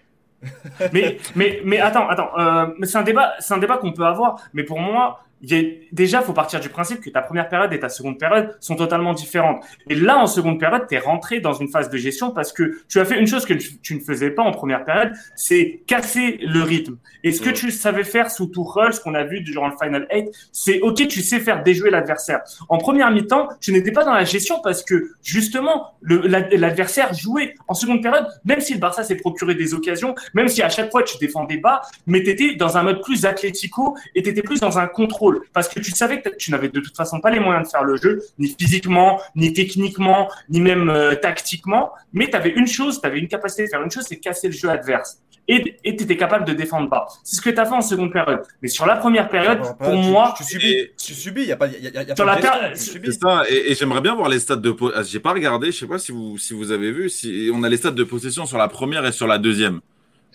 mais, mais, mais attends, attends. euh, c'est un débat, c'est un débat qu'on peut avoir. Mais pour moi, il y a, déjà, faut partir du principe que ta première période et ta seconde période sont totalement différentes. Et là, en seconde période, tu es rentré dans une phase de gestion parce que tu as fait une chose que tu, ne faisais pas en première période, c'est casser le rythme. Et ce que tu savais faire sous Tuchel, ce qu'on a vu durant le Final 8, c'est ok, tu sais faire déjouer l'adversaire. En première mi-temps, tu n'étais pas dans la gestion parce que justement, l'adversaire jouait en seconde période, même si le Barça s'est procuré des occasions, même si à chaque fois tu défendais bas, mais tu étais dans un mode plus athlético et tu étais plus dans un contrôle parce que tu savais que tu n'avais de toute façon pas les moyens de faire le jeu, ni physiquement, ni techniquement, ni même euh, tactiquement, mais tu avais une chose, tu avais une capacité de faire une chose, c'est casser le jeu adverse. Et tu étais capable de défendre bas. C'est ce que tu as fait en seconde période. Mais sur la première période, Alors, pour tu- moi, tu, subis. et- Tu subis. Il y a pas. y a- y a- y a Sur pas la de gestion, per- tu c'est ça, et, et j'aimerais bien voir les stats de possession. J'ai pas regardé, je sais pas si vous, si vous avez vu, si on a les stats de possession sur la première et sur la deuxième.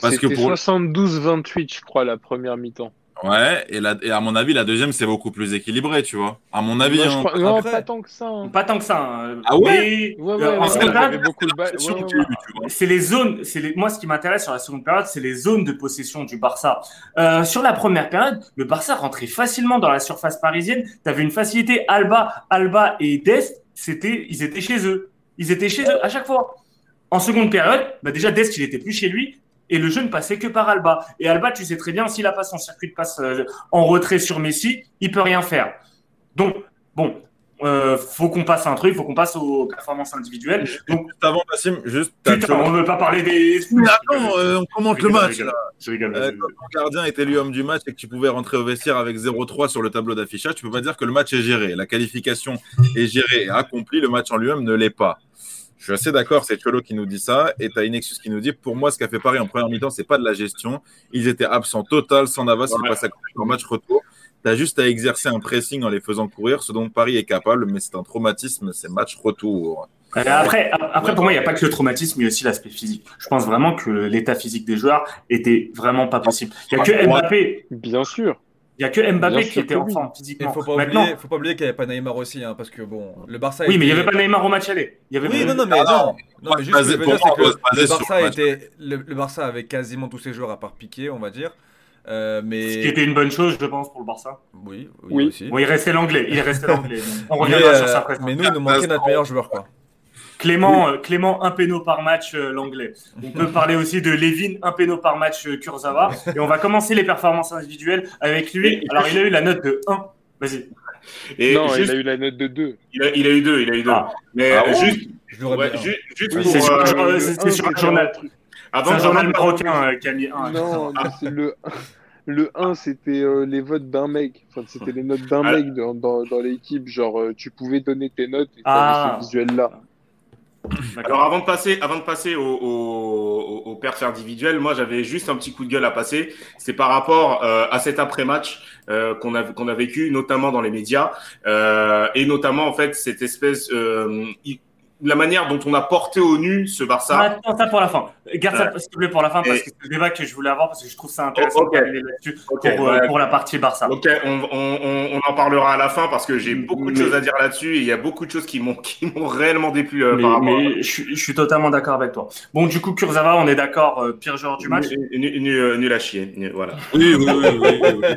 Parce que C'était pour- 72-28, je crois, la première mi-temps. Ouais, et, la, et à mon avis, la deuxième, c'est beaucoup plus équilibré, tu vois. À mon avis, Moi, je hein. crois- Non, Après- pas tant que ça. hein. pas tant que ça. hein. Ah Mais, ouais Ouais, ouais, ouais, de c'est les zones, c'est les, moi ce qui m'intéresse sur la seconde période, c'est les zones de possession du Barça. Euh, sur la première période, le Barça rentrait facilement dans la surface parisienne. Tu avais une facilité Alba, Alba et Dest, c'était, ils étaient chez eux. Ils étaient chez eux à chaque fois. En seconde période, bah déjà Dest il était plus chez lui et le jeu ne passait que par Alba. Et Alba, tu sais très bien, s'il a pas son circuit de passe euh, en retrait sur Messi, il peut rien faire. Donc bon. Euh, faut qu'on passe à un truc, faut qu'on passe aux performances individuelles. Donc, Juste avant, Bassim, juste, Putain, on veut pas parler des. Mais attends, euh, on commente le match, là. Je rigole. Euh, quand ton gardien est élu homme du match et que tu pouvais rentrer au vestiaire avec 0-3 sur le tableau d'affichage, tu peux pas dire que le match est géré. La qualification est gérée et accomplie, le match en lui-même ne l'est pas. Je suis assez d'accord, c'est Cholo qui nous dit ça, et t'as Inexus qui nous dit pour moi, ce qu'a fait Paris en première mi-temps, c'est pas de la gestion. Ils étaient absents total, sans Navas, il Ouais. passe à côté en match retour. T'as juste à exercer un pressing en les faisant courir, ce dont Paris est capable, mais c'est un traumatisme, c'est match retour. Euh, Après, après, pour moi, il n'y a pas que le traumatisme, il y a aussi l'aspect physique. Je pense vraiment que l'état physique des joueurs était vraiment pas possible. Il n'y a que Mbappé, Bien sûr. Il y a que Mbappé qui était que en oui. forme Et physiquement. faut pas Maintenant, oublier, faut pas oublier qu'il n'y avait pas Neymar aussi, hein, parce que bon, le Barça. oui, mais il n'y avait pas Neymar au match aller. Il y avait Oui, non, non, mais Ah non. non. Mais juste ce que je veux dire, c'est que le Barça le match. était, le, le Barça avait quasiment tous ses joueurs à part Piqué, on va dire. Euh, mais Ce qui était une bonne chose, je pense, pour le Barça. oui, oui, Oui. aussi. Bon, il restait l'anglais. Il restait l'anglais. On Mais, reviendra sur euh, sa présence. mais nous, il nous manquait notre meilleur joueur, quoi. Clément, euh, Clément, un péno par match, euh, l'anglais. On peut parler aussi de Levin, un péno par match, euh, Kurzawa. Et on va commencer les performances individuelles avec lui. Alors, il a eu la note de 1. Vas-y. et non, juste- il a eu la note de 2. il, a, il a eu deux il a eu deux Ah. mais Ah euh, bon juste ouais, bien. ju- juste Oui, pour, C'est sur, euh, sur le journal. Avant un journal marocain euh, qui a mis un. Non, mais c'est le, le 1, c'était euh, les votes d'un mec. Enfin, c'était les notes d'un Ah. mec dans, dans, dans l'équipe. Genre, euh, tu pouvais donner tes notes et Ah. t'avais ce visuel-là. Alors avant de passer, avant de passer au, au, au, au perf individuel, moi j'avais juste un petit coup de gueule à passer. C'est par rapport euh, à cet après-match euh, qu'on a vécu, notamment dans les médias, euh, et notamment en fait cette espèce, la manière dont on a porté au nu ce Barça. Attends, ça pour la fin. Garde ça, s'il te plaît, pour la fin, parce Et- que c'est le débat que je voulais avoir, parce que je trouve ça intéressant là-dessus Ok, pour, ouais. pour la partie Barça. Ok, on, on, on, on en parlera à la fin parce que j'ai Mais- beaucoup de choses à dire là-dessus et il y a beaucoup de choses qui m'ont qui m'ont réellement déplu euh, mais par rapport. mais je, suis- je suis totalement d'accord avec toi. Bon, du coup, Kurzawa, on est d'accord, euh, pire joueur du match. Nul, nul- nul- nul à chier, nul- voilà. Oui, oui, oui, oui, oui,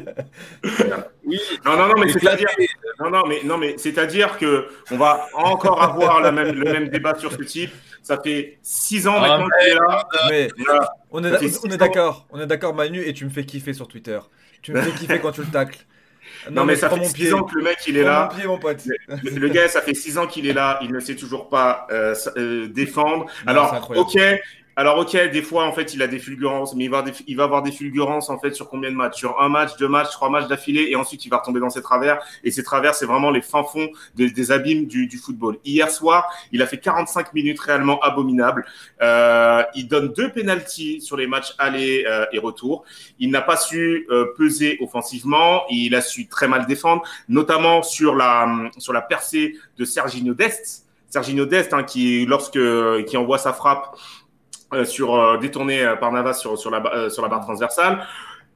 oui. Oui, Non, non, non, mais c'est-à-dire, non, non, mais non, mais c'est-à-dire que on va encore avoir la même, le même débat sur ce type. Ça fait six ans Ah, maintenant qu'il est là. Mais Voilà. on est, on est d'accord, on est d'accord Manu et tu me fais kiffer sur Twitter. Tu me fais kiffer quand tu le tacles. Non, mais ça fait mon six pied. ans que le mec il est Prends là. mon pied mon pote. Le, le gars, ça fait six ans qu'il est là. Il ne sait toujours pas euh, euh, défendre. Non, Alors, incroyable. ok. Alors, ok, des fois, en fait, il a des fulgurances, mais il va, avoir des- fulgurances, en fait, sur combien de matchs? Sur un match, deux matchs, trois matchs d'affilée, et ensuite, il va retomber dans ses travers. Et ses travers, c'est vraiment les fins fonds des, abîmes du, du football. Hier soir, il a fait 45 minutes réellement abominables. Euh, il donne deux pénalties sur les matchs aller euh, et retour. Il n'a pas su euh, peser offensivement. Il a su très mal défendre, notamment sur la, sur la percée de Serginho Dest. Serginho Dest, hein, qui, lorsque, qui envoie sa frappe sur, euh, détournée euh, par Navas sur, sur, la, euh, sur la barre transversale.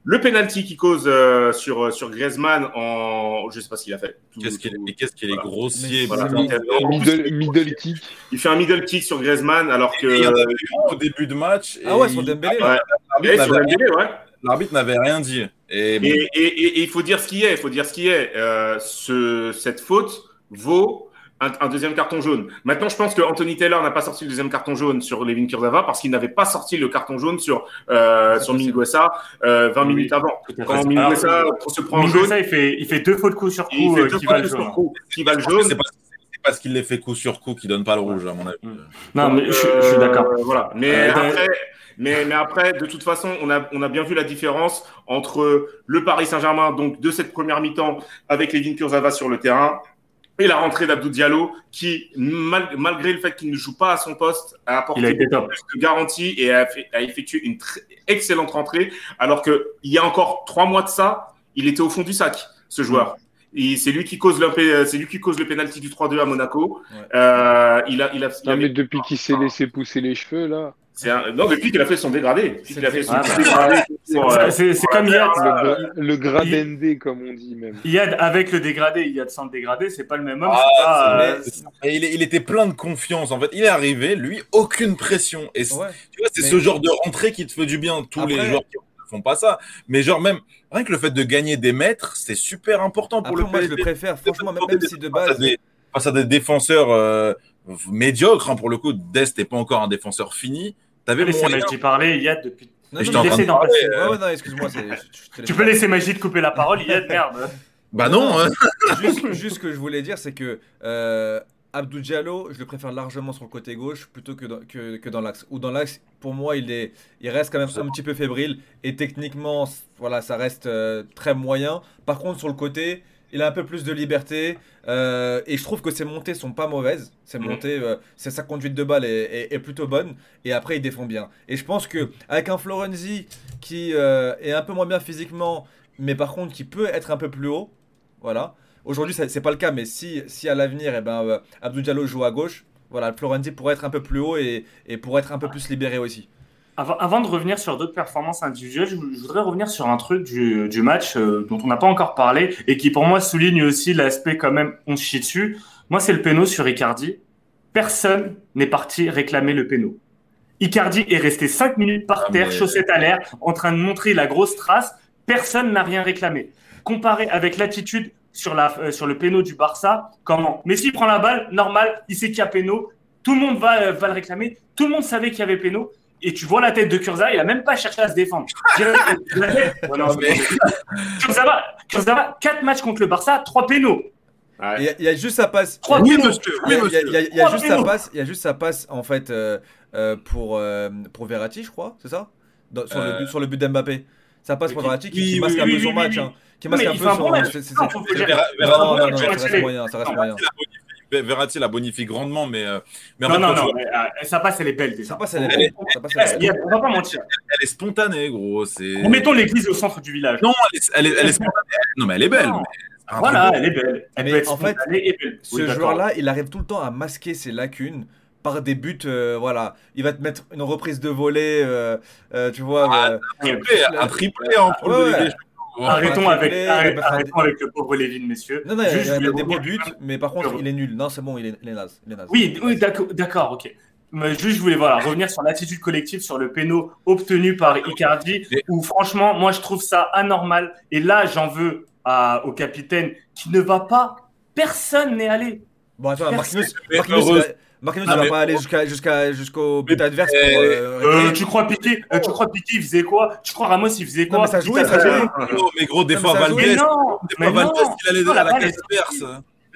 Le penalty qui cause euh, sur, sur Griezmann en. Je sais pas ce qu'il a fait. Qu'est-ce qu'il est, mais qu'est-ce qu'il est Voilà. grossier. Voilà. putain. En plus, Middle, middle kick. Il fait un middle kick sur Griezmann alors que. Et il y en avait eu au début de match. Ah ouais, sur Dembélé. Ouais. l'arbitre n'avait- Dembélé, ouais. L'arbitre n'avait rien dit. Et bon, Et, et, et- et il faut dire ce qui est. Il faut dire ce qui est. Euh, ce, cette faute vaut un, un deuxième carton jaune. Maintenant, je pense que Anthony Taylor n'a pas sorti le deuxième carton jaune sur Levin Kurzawa parce qu'il n'avait pas sorti le carton jaune sur euh, sur Minguesa euh, 20 Oui. minutes avant. Quand Minguesa se prend un jaune, Minguesa, il fait, il fait deux fautes coup sur il coup fait euh, deux qui valent le jaune. sur coup, qui va le jaune. c'est parce, qu'il les fait coup sur coup qu'il donne pas le rouge, à mon avis. Non, mais je, suis- je suis Euh, d'accord. Voilà. Mais Euh, après, mais, mais après, de toute façon, on a, on a bien vu la différence entre le Paris Saint-Germain, donc de cette première mi-temps, avec Levin Kurzawa sur le terrain, et la rentrée d'Abdou Diallo, qui, mal- malgré le fait qu'il ne joue pas à son poste, a apporté Il a été top. plus de garantie et a, fait- a effectué une très excellente rentrée, alors que il y a encore trois mois de ça, il était au fond du sac, ce joueur. Et c'est lui qui cause le, c'est lui qui cause le penalty du 3-2 à Monaco. Ouais. Euh, il a, il a, il Non, avait- mais depuis qu'il s'est laissé pousser les cheveux, là. C'est un- Non, depuis qu'il a fait son dégradé. Depuis qu'il a fait son Ah, C'est- C'est c'est comme Yad. Le, le gradendé, comme on dit même. Yad avec le dégradé, Yad sans le dégradé, c'est pas le même homme. Ah, c'est pas, euh, Mais- il, était plein de confiance. En fait, il est arrivé, lui, aucune pression. Et c'est- Ouais. tu vois, c'est Mais- ce genre de rentrée qui te fait du bien. Tous les joueurs qui ne font pas ça. Mais genre même rien que le fait de gagner des mètres, c'est super important pour Après, le moi, je le préfère. Franchement, même, même si de à base. des, face à des défenseurs euh, médiocres, hein, pour le coup, Dest n'est pas encore un défenseur fini. T'avais laissez moyen. Magie parler, Yad depuis. Non, non, de euh, Ouais, non, excuse-moi. je te laisse Tu peux laisser Magie de couper la parole, Yad, merde. Bah non, hein. juste, juste ce que je voulais dire, c'est que euh, Abdou Diallo, je le préfère largement sur le côté gauche plutôt que dans, que, que dans l'axe. Ou dans l'axe, pour moi, il, est, il reste quand même un petit peu fébrile. Et techniquement, voilà, ça reste euh, très moyen. Par contre, sur le côté, il a un peu plus de liberté. euh, et je trouve que ses montées sont pas mauvaises. Ses Mhm. montées, euh, c'est sa conduite de balle est, est- est plutôt bonne. Et après, il défend bien. Et je pense que avec un Florenzi qui euh, est un peu moins bien physiquement, mais par contre qui peut être un peu plus haut, voilà. Aujourd'hui, c'est pas le cas, mais si, si à l'avenir, eh ben, Abdou Diallo joue à gauche, voilà, Florenzi pourrait être un peu plus haut et, et pourrait être un peu plus libéré aussi. Avant, avant de revenir sur d'autres performances individuelles, je, je voudrais revenir sur un truc du, du match euh, dont on n'a pas encore parlé et qui pour moi souligne aussi l'aspect quand même on chie dessus. Moi, c'est le péno sur Icardi. Personne n'est parti réclamer le péno. Icardi est resté 5 minutes par Ah, terre, mais- chaussettes à l'air, en train de montrer la grosse trace. Personne n'a rien réclamé. Comparé avec l'attitude sur, la, euh, sur le péno du Barça, comment Messi prend la balle, normal, il sait qu'il y a péno, tout le monde va, euh, va le réclamer, tout le monde savait qu'il y avait péno, et tu vois la tête de Kurzawa, il a même pas cherché à se défendre. Kurzawa, Kurzawa, 4 matchs contre le Barça, 3 pénaux. Ouais. Il y a- il y, a juste sa passe. Trois Oui, monsieur, Il y oui, a- il y a- y y juste sa passe. Il y a juste sa passe en fait euh, euh, pour euh, pour Verratti, je crois, c'est ça? Dans- sur, le Euh, but, sur le but d'Mbappé. Ça passe pour Verratti qui, oui, qui oui, masque un peu oui, son oui, match. oui. hein, qui masque un peu son. match. ça reste moyen, ça reste moyen. Verratti la bonifie- grandement, mais, euh, mais Non, non, non, mais, euh, sa passe, elle est belle déjà. Ça passe, elle est Elle est- Ça passe, elle est Eh, on va pas mentir. elle est spontanée, gros. C'est... Remettons l'église au centre du village. Non, elle est, elle est, elle est spontanée. Non, mais elle est belle. Non. un Voilà, elle est belle. Elle Mais peut être en fait, spontanée et belle. Ce Oui, joueur-là, il arrive tout le temps à masquer ses lacunes par des buts. euh, voilà, il va te mettre une reprise de volée, euh, euh, tu vois. Ah, euh, triplé, un triplé en Ouais, Ligue ouais. Des Champions. Arrêtons avec, arrêtons le pauvre Lévin, messieurs. Non, non, il y a- Juste, il y a je voulais des beaux buts, mais par contre, il est nul. Non, c'est bon, il est, il est naze. Il est naze. Oui, oui, d'accord, d'accord, ok. Mais juste, je voulais voilà, revenir sur l'attitude collective, sur le péno obtenu par Icardi, où franchement, moi, je trouve ça anormal. Et là, j'en veux à- au capitaine qui ne va pas. Personne n'est allé. Bon, attends, Marquinhos, Marquinhos, Marquinhos, il va pas aller jusqu'à jusqu'à jusqu'au but adverse pour. Euh, Euh, tu crois Piqué euh, Tu crois Piqué, il faisait quoi? Tu crois Ramos, il faisait quoi Non, mais ça. Oh, mais gros, des fois, joue. Valdez, il allait à la perse.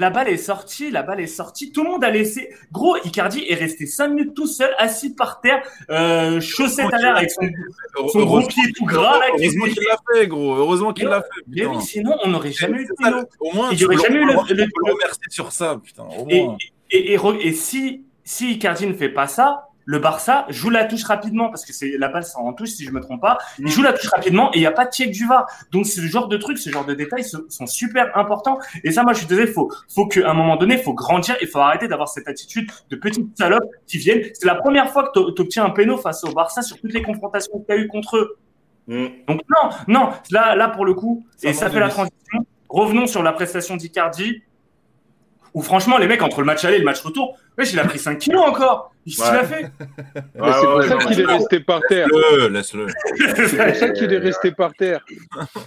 La balle est sortie, la balle est sortie. Tout le monde a laissé. Gros, Icardi est resté 5 minutes tout seul, assis par terre, euh, chaussette à l'air avec son, son gros pied tout gras. Là, qui heureusement se- qu'il l'a fait, gros. Heureusement qu'il l'a fait. Mais oui, sinon, on n'aurait jamais eu péno. Au moins, Il y tu aurait peux jamais eu le- le- le remercier sur ça, putain. Au Et, moins. Et, et, et si, si Icardi ne fait pas ça, le Barça joue la touche rapidement, parce que c'est la balle en touche, si je me trompe pas. Il joue la touche rapidement et il n'y a pas de check du VAR. Donc, ce genre de trucs, ce genre de détails sont, sont super importants. Et ça, moi, je suis désolé, faut, faut qu'à un moment donné, il faut grandir et il faut arrêter d'avoir cette attitude de petite salope qui viennent. C'est la première fois que tu obtiens un péno face au Barça sur toutes les confrontations que tu as eues contre eux. Mm. Donc, non, non, là, là pour le coup, Ça et ça fait la transition. Revenons sur la prestation d'Icardi. Où franchement, les mecs, entre le match aller et le match retour, wesh, il a pris 5 kilos encore. Il s'il Ouais. a fait. C'est pour ouais, ça qu'il est resté par terre. Laisse-le, laisse-le. C'est pour ça qu'il est resté par terre.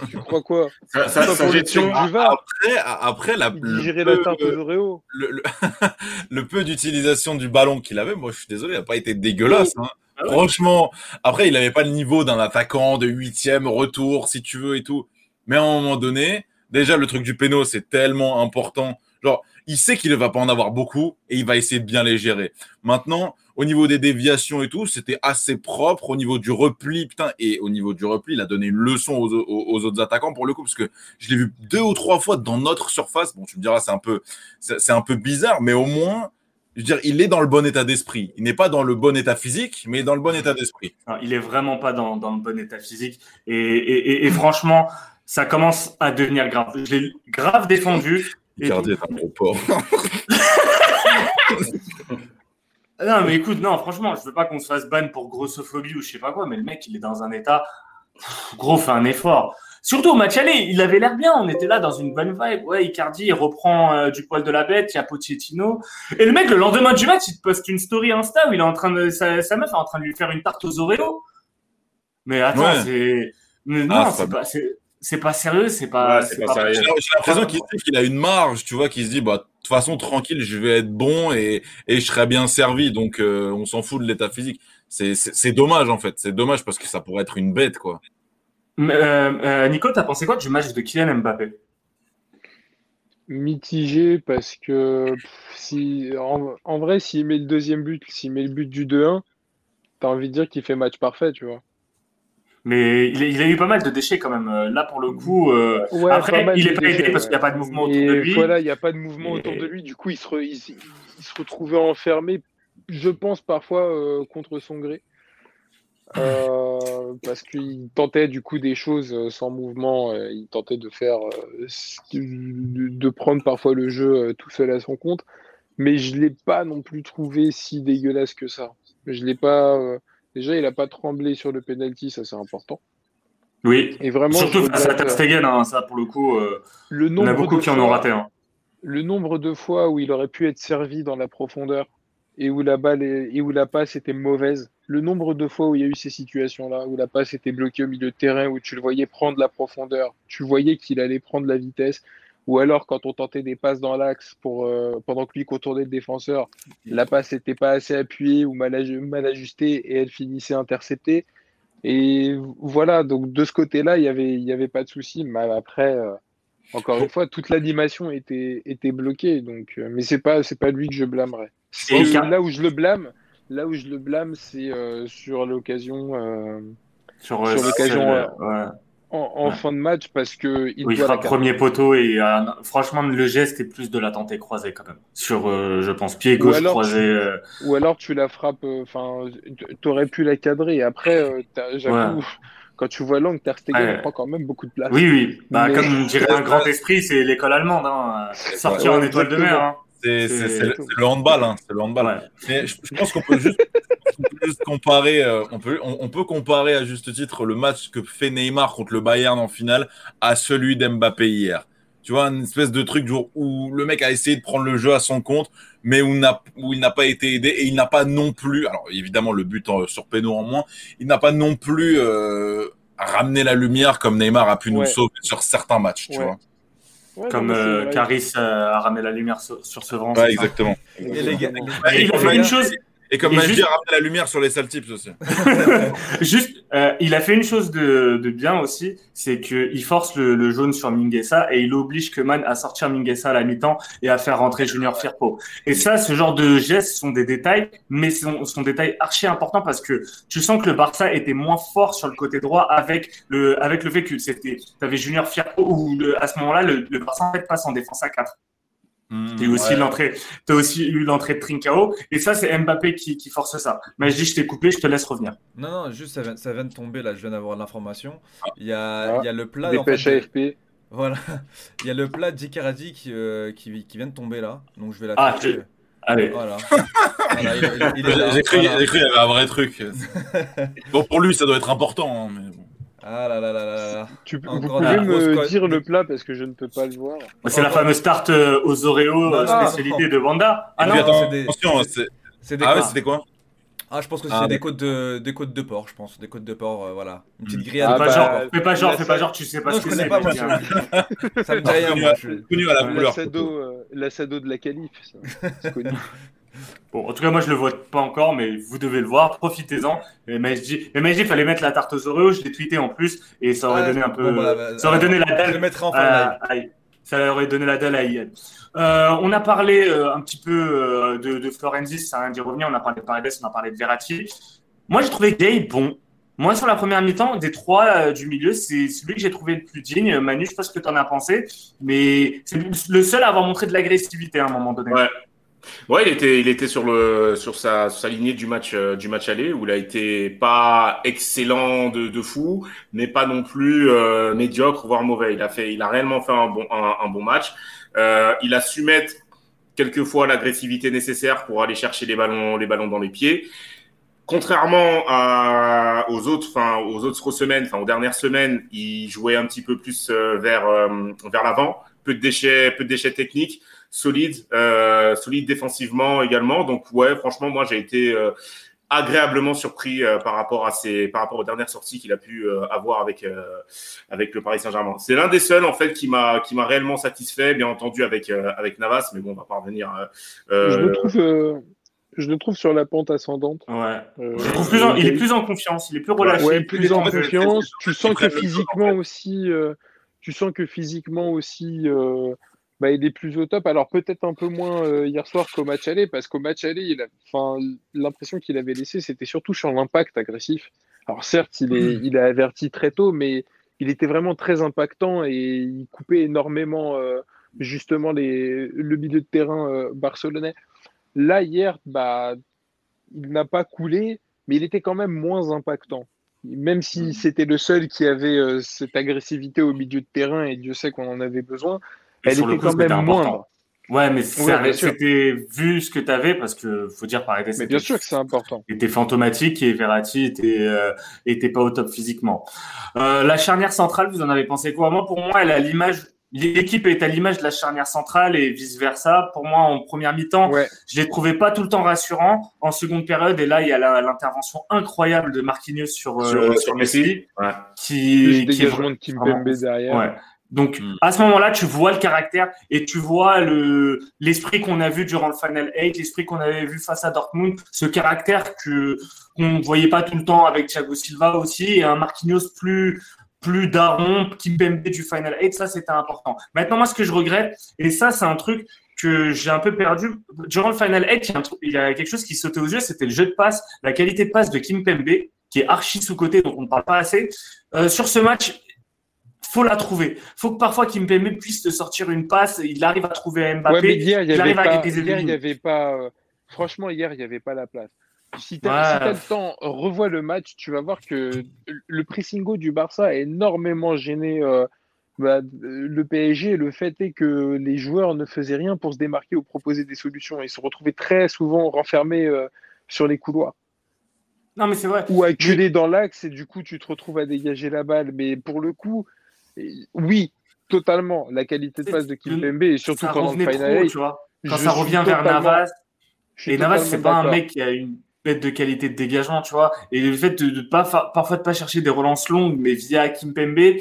Tu crois quoi? Sa pour le gestion, check du VAR. Après, après la, Il le la le, le, le peu d'utilisation du ballon qu'il avait, moi je suis désolé, il n'a pas été dégueulasse. hein. Ah. Franchement, après il n'avait pas le niveau d'un attaquant de huitième retour, si tu veux et tout. Mais à un moment donné, déjà le truc du péno, c'est tellement important. Genre, il sait qu'il ne va pas en avoir beaucoup et il va essayer de bien les gérer. Maintenant, au niveau des déviations et tout, c'était assez propre. Au niveau du repli, putain, et au niveau du repli, il a donné une leçon aux, autres attaquants pour le coup, parce que je l'ai vu deux ou trois fois dans notre surface. Bon, tu me diras, c'est un peu, c'est un peu bizarre, mais au moins, je veux dire, il est dans le bon état d'esprit. Il n'est pas dans le bon état physique, mais dans le bon état d'esprit. Il est vraiment pas dans, le bon état physique. Et- et franchement, ça commence à devenir grave. Je l'ai grave défendu. Icardi est un gros porc. Non, mais écoute, non, franchement, je veux pas qu'on se fasse ban pour grossophobie ou je sais pas quoi, mais le mec, il est dans un état. Pff, Gros, fais un effort. Surtout au match aller, il avait l'air bien. On était là dans une bonne vibe. Ouais, Icardi, il reprend euh, du poil de la bête. Il y a Pochettino. Et le mec, le lendemain du match, il te poste une story Insta où il est en train de, sa, sa meuf est en train de lui faire une tarte aux Oreos. Mais attends, Ouais. c'est, mais non, Ah, c'est c'est pas pas, c'est, pas sérieux, c'est pas, Ouais, c'est pas sérieux. J'ai l'impression qu'il a une marge, tu vois, qu'il se dit, bah, de toute façon, tranquille, je vais être bon et, et je serai bien servi. Donc, euh, on s'en fout de l'état physique. C'est- dommage, en fait. C'est dommage parce que ça pourrait être une bête, quoi. Mais, euh, euh, Nico, t'as pensé quoi du match de Kylian Mbappé? Mitigé parce que pff, si, en, en vrai, s'il met le deuxième but, s'il met le but du 2-1, t'as envie de dire qu'il fait match parfait, tu vois. Mais il a, il a eu pas mal de déchets quand même. Euh, Là, pour le coup, euh, Ouais, après, il de est pas aidé parce qu'il n'y a pas de mouvement autour de lui. Voilà, il n'y a pas de mouvement Et- autour de lui. Du coup, il se, re- il, s- il se retrouvait enfermé, je pense, parfois euh, contre son gré. Euh, parce qu'il tentait du coup des choses sans mouvement. il tentait de faire, de, prendre parfois le jeu tout seul à son compte. Mais je l'ai pas non plus trouvé si dégueulasse que ça. Je l'ai pas. Déjà, il a pas tremblé sur le penalty, ça c'est important. Oui. Et vraiment, Surtout face à Ter Stegen, hein, ça pour le coup, euh, le on nombre a beaucoup qui en ont raté. Hein. le nombre de fois où il aurait pu être servi dans la profondeur et où la balle est- et où la passe était mauvaise, le nombre de fois où il y a eu ces situations-là, où la passe était bloquée au milieu de terrain, où tu le voyais prendre la profondeur, tu voyais qu'il allait prendre la vitesse, ou alors quand on tentait des passes dans l'axe pour euh, pendant que lui contournait le défenseur, la passe n'était pas assez appuyée ou mal, aju- mal ajustée et elle finissait interceptée. Et voilà, donc de ce côté-là, il y avait, y avait pas de souci. Mais après, euh, Encore une fois, toute l'animation était, était bloquée, donc, euh, mais pas, c'est pas lui que je blâmerais. Là où je le blâme, là où je le blâme, c'est sur l'occasion, Sur, Sur l'occasion, ouais. En, en Ouais. fin de match, parce que il Oui, doit frappe premier poteau et euh, franchement le geste est plus de la tenter croisée quand même. Sur, euh, je pense, pied Ou gauche alors croisé. tu- euh, Ou alors tu la frappes, euh, enfin, t'aurais pu la cadrer. Et après, euh, quand tu vois l'angle, Ter Stegen Ouais. prend quand même beaucoup de place. Oui, oui. Bah, Mais- Comme dirait un grand esprit, c'est l'école allemande. Hein. Sortir Ouais, en étoile de mer. Hein. C'est le, handball, hein, c'est le handball. Ouais. Mais je, je pense qu'on peut juste, on peut juste comparer, euh, on peut, on, on peut comparer à juste titre le match que fait Neymar contre le Bayern en finale à celui d'Mbappé hier. Tu vois, une espèce de truc genre où le mec a essayé de prendre le jeu à son compte, mais où, n'a- où il n'a pas été aidé et il n'a pas non plus, alors évidemment le but en- sur péno en moins, il n'a pas non plus euh, ramené la lumière comme Neymar a pu nous sauver sur certains matchs, tu Ouais. vois. Ouais, Comme euh. Caris euh, a ramené la lumière sur, sur ce vent. Ouais, exactement. Et les gars, Il a fait une chose, Et comme Majdi juste- a ramené la lumière sur les sales tips aussi. Juste, euh, il a fait une chose de, de bien aussi, c'est qu'il force le, le jaune sur Minguesa et il oblige Keman à sortir Minguesa à la mi-temps et à faire rentrer Junior Firpo. Et ça, ce genre de gestes sont des détails, mais sont, sont des détails archi importants parce que tu sens que le Barça était moins fort sur le côté droit avec le, avec le fait que c'était, t'avais Junior Firpo où le- à ce moment-là, le, le Barça en fait passe en défense à 4. T'as aussi Ouais. l'entrée, t'as aussi eu l'entrée de Trincao et ça, c'est Mbappé qui, qui force ça. Mais je dis, je t'ai coupé, je te laisse revenir. Non, non, juste ça vient, ça vient de tomber là, je viens d'avoir l'information. Il y a, Ah, il y a le plat en fait, Dépêche de- AFP. Voilà, il y a le plat d'Icardi qui, euh, qui, qui vient de tomber là, donc je vais la Ah, tu- Allez. Voilà. Voilà, il, il- il J'ai cru, voilà. j'ai cru qu'il y avait un vrai truc. bon, pour lui, ça doit être important. hein, mais bon. Ah là là là là là. Tu, vous Encore pouvez grosse me dire le plat parce que je ne peux pas le voir. C'est la fameuse tarte euh, aux Oreos, non, spécialité de Wanda. Ah non, attends, c'est des- attention, c'est- C'est des Ah ouais, c'était quoi Ah, je pense que c'est Ah, des d'accord. côtes de des côtes de porc, je pense, des côtes de porc, euh, voilà, une petite Mm. grillade. Ah fais pas bah, genre, fais pas genre, fais pas genre, tu sais pas Non, ce que connais c'est. pas, moi. Ça me dit rien, connu, moi. à, je- connu à la couleur. L'assado l'assado de la calife, ça. C'est connu. Bon, en tout cas, moi, je le vois pas encore, mais vous devez le voir. Profitez-en. MSG, mais MSG, il fallait mettre la tarte aux Oreos. Je l'ai tweeté en plus, et ça aurait Ah, donné un peu, bon, bah, bah, ça aurait donné la Je le dalle. mettrai en fin à- live. à- ça aurait donné la dalle à Ian. Euh, on a parlé euh, un petit peu euh, de, de Florenzi, ça vient d'y revenir. On a parlé de Paredes, on a parlé de Verratti. Moi, j'ai trouvé Gay bon. Moi, sur la première mi-temps, des trois euh, du milieu, c'est celui que j'ai trouvé le plus digne. Manu, je sais pas ce que tu en as pensé, mais c'est le seul à avoir montré de l'agressivité à un moment donné. Ouais. Ouais, il était, il était sur le, sur sa, sa lignée du match, euh, du match aller où il a été pas excellent de, de fou, mais pas non plus euh, médiocre voire mauvais. Il a fait, il a réellement fait un bon, un, un bon match. Euh, il a su mettre quelquefois l'agressivité nécessaire pour aller chercher les ballons, les ballons dans les pieds. Contrairement à, aux autres, enfin aux autres semaines, enfin aux dernières semaines, il jouait un petit peu plus euh, vers euh, vers l'avant, peu de déchets, peu de déchets techniques, solide, euh, solide défensivement également. Donc ouais, franchement, moi j'ai été euh, agréablement surpris euh, par rapport à ses, par rapport aux dernières sorties qu'il a pu euh, avoir avec euh, avec le Paris Saint-Germain. C'est l'un des seuls en fait qui m'a qui m'a réellement satisfait, bien entendu avec euh, avec Navas, mais bon, on va pas revenir. euh, Je le trouve, euh, je le trouve sur la pente ascendante. Ouais. Euh, Je le trouve plus en- il est plus en confiance, il est plus relâché. Ouais, plus en confiance. Tu sens que physiquement aussi, tu sens que physiquement aussi, bah, il est plus au top. Alors peut-être un peu moins euh, hier soir qu'au match aller, parce qu'au match aller, l'impression qu'il avait laissé, c'était surtout sur l'impact agressif. Alors certes, il est, il a averti très tôt, mais il était vraiment très impactant et il coupait énormément euh, justement les, le milieu de terrain euh, barcelonais. Là hier, bah, il n'a pas coulé, mais il était quand même moins impactant. Même si c'était le seul qui avait euh, cette agressivité au milieu de terrain, et Dieu sait qu'on en avait besoin, elle sur le était coup, quand même important. moindre. Ouais, mais c'était vu ce que tu avais, parce que faut dire Paredes Mais était, bien sûr que c'est important. était fantomatique et Verratti était, euh, était pas au top physiquement. Euh, la charnière centrale, vous en avez pensé quoi? Moi, pour moi, elle a l'image. L'équipe est à l'image de la charnière centrale et vice versa. Pour moi, en première mi-temps, Ouais, je les trouvais pas tout le temps rassurants. En seconde période, et là, il y a l'intervention incroyable de Marquinhos sur, euh, sur, sur sur Messi. Ouais. plus qui, qui est de Kimpembe derrière. Ouais. Donc Mm. à ce moment-là, tu vois le caractère et tu vois le l'esprit qu'on a vu durant le Final 8, l'esprit qu'on avait vu face à Dortmund, ce caractère que qu'on voyait pas tout le temps avec Thiago Silva aussi et un Marquinhos plus plus daron, Kimpembe du Final 8, ça c'était important. Maintenant, moi, ce que je regrette, et ça, c'est un truc que j'ai un peu perdu. Durant le Final 8, il y, a il y a quelque chose qui sautait aux yeux, c'était le jeu de passe, la qualité de passe de Kimpembe, qui est archi sous-côté, donc on ne parle pas assez. Euh, sur ce match, faut la trouver. faut que parfois Kimpembe puisse te sortir une passe, il arrive à trouver Mbappé, Ouais, mais hier, il n'y avait, avait pas. euh, Franchement, hier, il n'y avait pas la place. Si tu Ouais. as, le temps, revois le match, tu vas voir que le pressingo du Barça a énormément gêné euh, bah, le PSG. Le fait est que les joueurs ne faisaient rien pour se démarquer ou proposer des solutions. Ils se retrouvaient très souvent renfermés euh, sur les couloirs Non, mais c'est vrai. ou acculés dans l'axe et du coup, tu te retrouves à dégager la balle. Mais pour le coup, oui, totalement. La qualité de passe de Kimpembe et surtout ça le revenait Final trop, tu vois. Quand ça revient vers Navas, et Navas, c'est pas un mec qui a une bête de qualité de dégagement, tu vois. Et le fait de, de pas parfois de pas chercher des relances longues, mais via Kimpembe,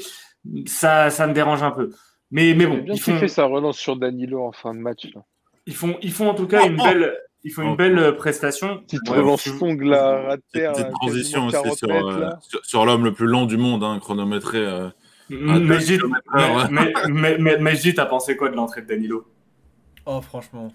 ça, ça me dérange un peu. Mais, mais bon, bien ils font, kiffé sa relance sur Danilo en fin de match. là. ils font, ils font en tout cas une Oh, oh. belle, ils font une Oh. belle euh, prestation. Petite Ouais, relance longue là, Petite, terre. petite là, transition aussi 40 sur, mètres, euh, sur, sur l'homme le plus lent du monde, hein, chronométré. euh. Mais, Gilles- kilomètres heure, mais, mais, mais, mais Gilles, t'as pensé quoi de l'entrée de Danilo? Oh, franchement.